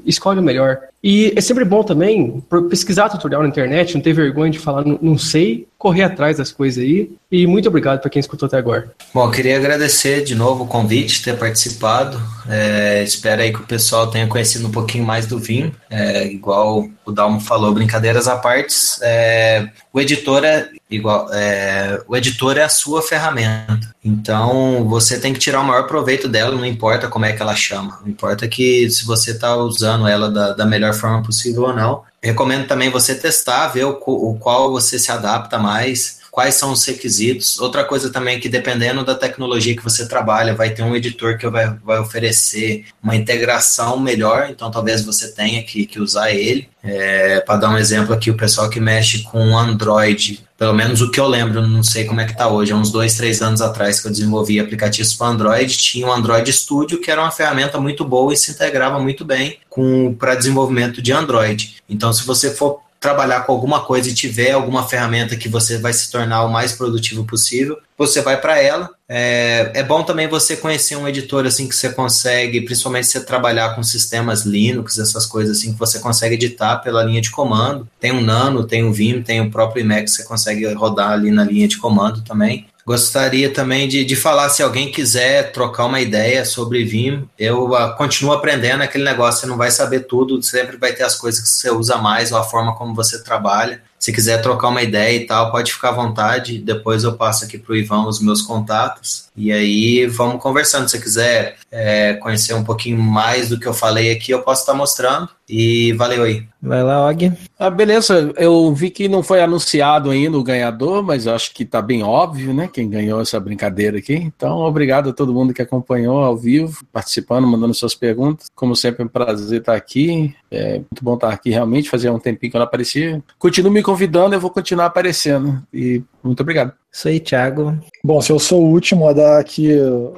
escolhe o melhor. E é sempre bom também pesquisar tutorial na internet, não ter vergonha de falar não sei, correr atrás das coisas aí. E muito obrigado para quem escutou até agora. Bom, queria agradecer de novo o convite, ter participado. É, espero aí que o pessoal tenha conhecido um pouquinho mais do Vim. É, igual o Dalmo falou, brincadeiras à parte. É, o editor é igual, é, o editor é a sua ferramenta. Então você tem que tirar o maior proveito dela, não importa como é que ela chama. Não importa que se você está usando ela da, da melhor forma possível ou não. Recomendo também você testar, ver o, o qual você se adapta mais quais são os requisitos. Outra coisa também que dependendo da tecnologia que você trabalha, vai ter um editor que vai, vai oferecer uma integração melhor, então talvez você tenha que, que usar ele. É, Para dar um exemplo aqui, o pessoal que mexe com Android, pelo menos o que eu lembro, não sei como é que está hoje, há uns dois, três anos atrás que eu desenvolvi aplicativos para Android, tinha o Android Studio, que era uma ferramenta muito boa e se integrava muito bem para desenvolvimento de Android. Então, se você for trabalhar com alguma coisa e tiver alguma ferramenta que você vai se tornar o mais produtivo possível, você vai para ela. É, é bom também você conhecer um editor assim que você consegue, principalmente se trabalhar com sistemas Linux, essas coisas assim que você consegue editar pela linha de comando. Tem o Nano, tem o Vim, tem o próprio Emacs que você consegue rodar ali na linha de comando também. Gostaria também de, de falar, se alguém quiser trocar uma ideia sobre Vim, eu uh, continuo aprendendo aquele negócio, você não vai saber tudo, sempre vai ter as coisas que você usa mais ou a forma como você trabalha. Se quiser trocar uma ideia e tal, pode ficar à vontade. Depois eu passo aqui para o Ivan os meus contatos. E aí vamos conversando. Se você quiser é, conhecer um pouquinho mais do que eu falei aqui, eu posso estar mostrando. E valeu aí. Vai lá, Og. Ah, beleza, eu vi que não foi anunciado ainda o ganhador, mas acho que está bem óbvio, né? Quem ganhou essa brincadeira aqui. Então, obrigado a todo mundo que acompanhou ao vivo, participando, mandando suas perguntas. Como sempre, é um prazer estar aqui. É muito bom estar aqui realmente. Fazia um tempinho que eu não aparecia. Continue me convidando, eu vou continuar aparecendo. E muito obrigado. Isso aí, Thiago. Bom, se eu sou o último a dar aqui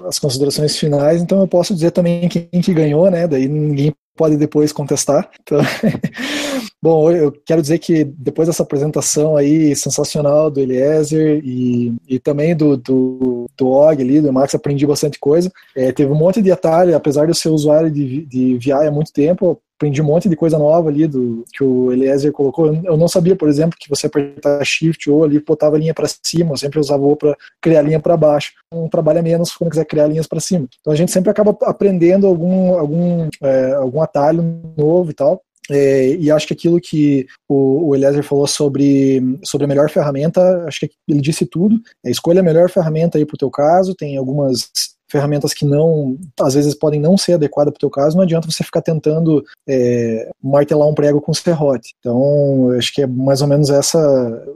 as considerações finais, então eu posso dizer também quem que ganhou, né? Daí ninguém pode depois contestar. Então, bom, eu quero dizer que depois dessa apresentação aí sensacional do Eliezer e, e também do, do, do Og ali, do Max, aprendi bastante coisa. É, teve um monte de atalho, apesar de eu ser usuário de, de VI há muito tempo, aprendi um monte de coisa nova ali do que o Eliezer colocou. Eu não sabia, por exemplo, que você apertar Shift ou ali botava a linha para cima. Eu sempre usava o para criar linha para baixo. Um trabalha menos quando quiser criar linhas para cima. Então a gente sempre acaba aprendendo algum algum é, algum atalho novo e tal. É, e acho que aquilo que o, o Eliezer falou sobre, sobre a melhor ferramenta, acho que ele disse tudo. É, escolha a melhor ferramenta aí para o teu caso, tem algumas ferramentas que não, às vezes podem não ser adequadas para o teu caso, não adianta você ficar tentando é, martelar um prego com serrote. Então, acho que é mais ou menos essa,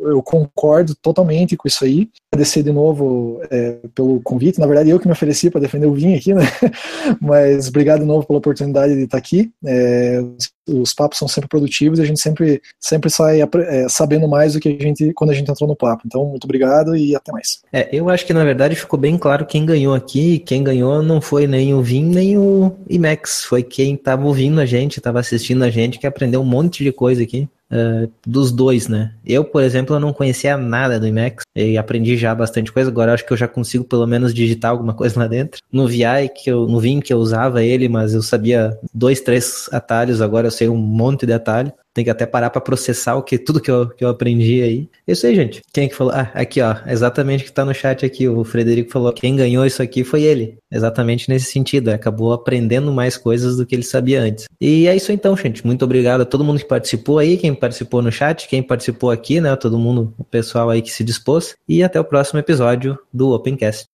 eu concordo totalmente com isso aí. Agradecer de novo é, pelo convite, na verdade eu que me ofereci para defender o vinho aqui, né? Mas obrigado de novo pela oportunidade de estar aqui. É, os papos são sempre produtivos e a gente sempre, sempre sai é, sabendo mais do que a gente quando a gente entrou no papo. Então, muito obrigado e até mais. É, eu acho que na verdade ficou bem claro quem ganhou aqui. Quem ganhou não foi nem o Vim nem o IMAX, foi quem estava ouvindo a gente, estava assistindo a gente, que aprendeu um monte de coisa aqui. Uh, dos dois, né? Eu, por exemplo, eu não conhecia nada do IMAX e aprendi já bastante coisa. Agora acho que eu já consigo pelo menos digitar alguma coisa lá dentro. No VI que eu, no Vim que eu usava ele, mas eu sabia dois, três atalhos. Agora eu sei um monte de atalho. Tem que até parar para processar o que tudo que eu, que eu aprendi aí. Isso aí, gente. Quem é que falou? Ah, aqui, ó. Exatamente o que tá no chat aqui. O Frederico falou: quem ganhou isso aqui foi ele. Exatamente nesse sentido. Acabou aprendendo mais coisas do que ele sabia antes. E é isso então, gente. Muito obrigado a todo mundo que participou aí, quem participou no chat, quem participou aqui, né? Todo mundo, o pessoal aí que se dispôs. E até o próximo episódio do Opencast.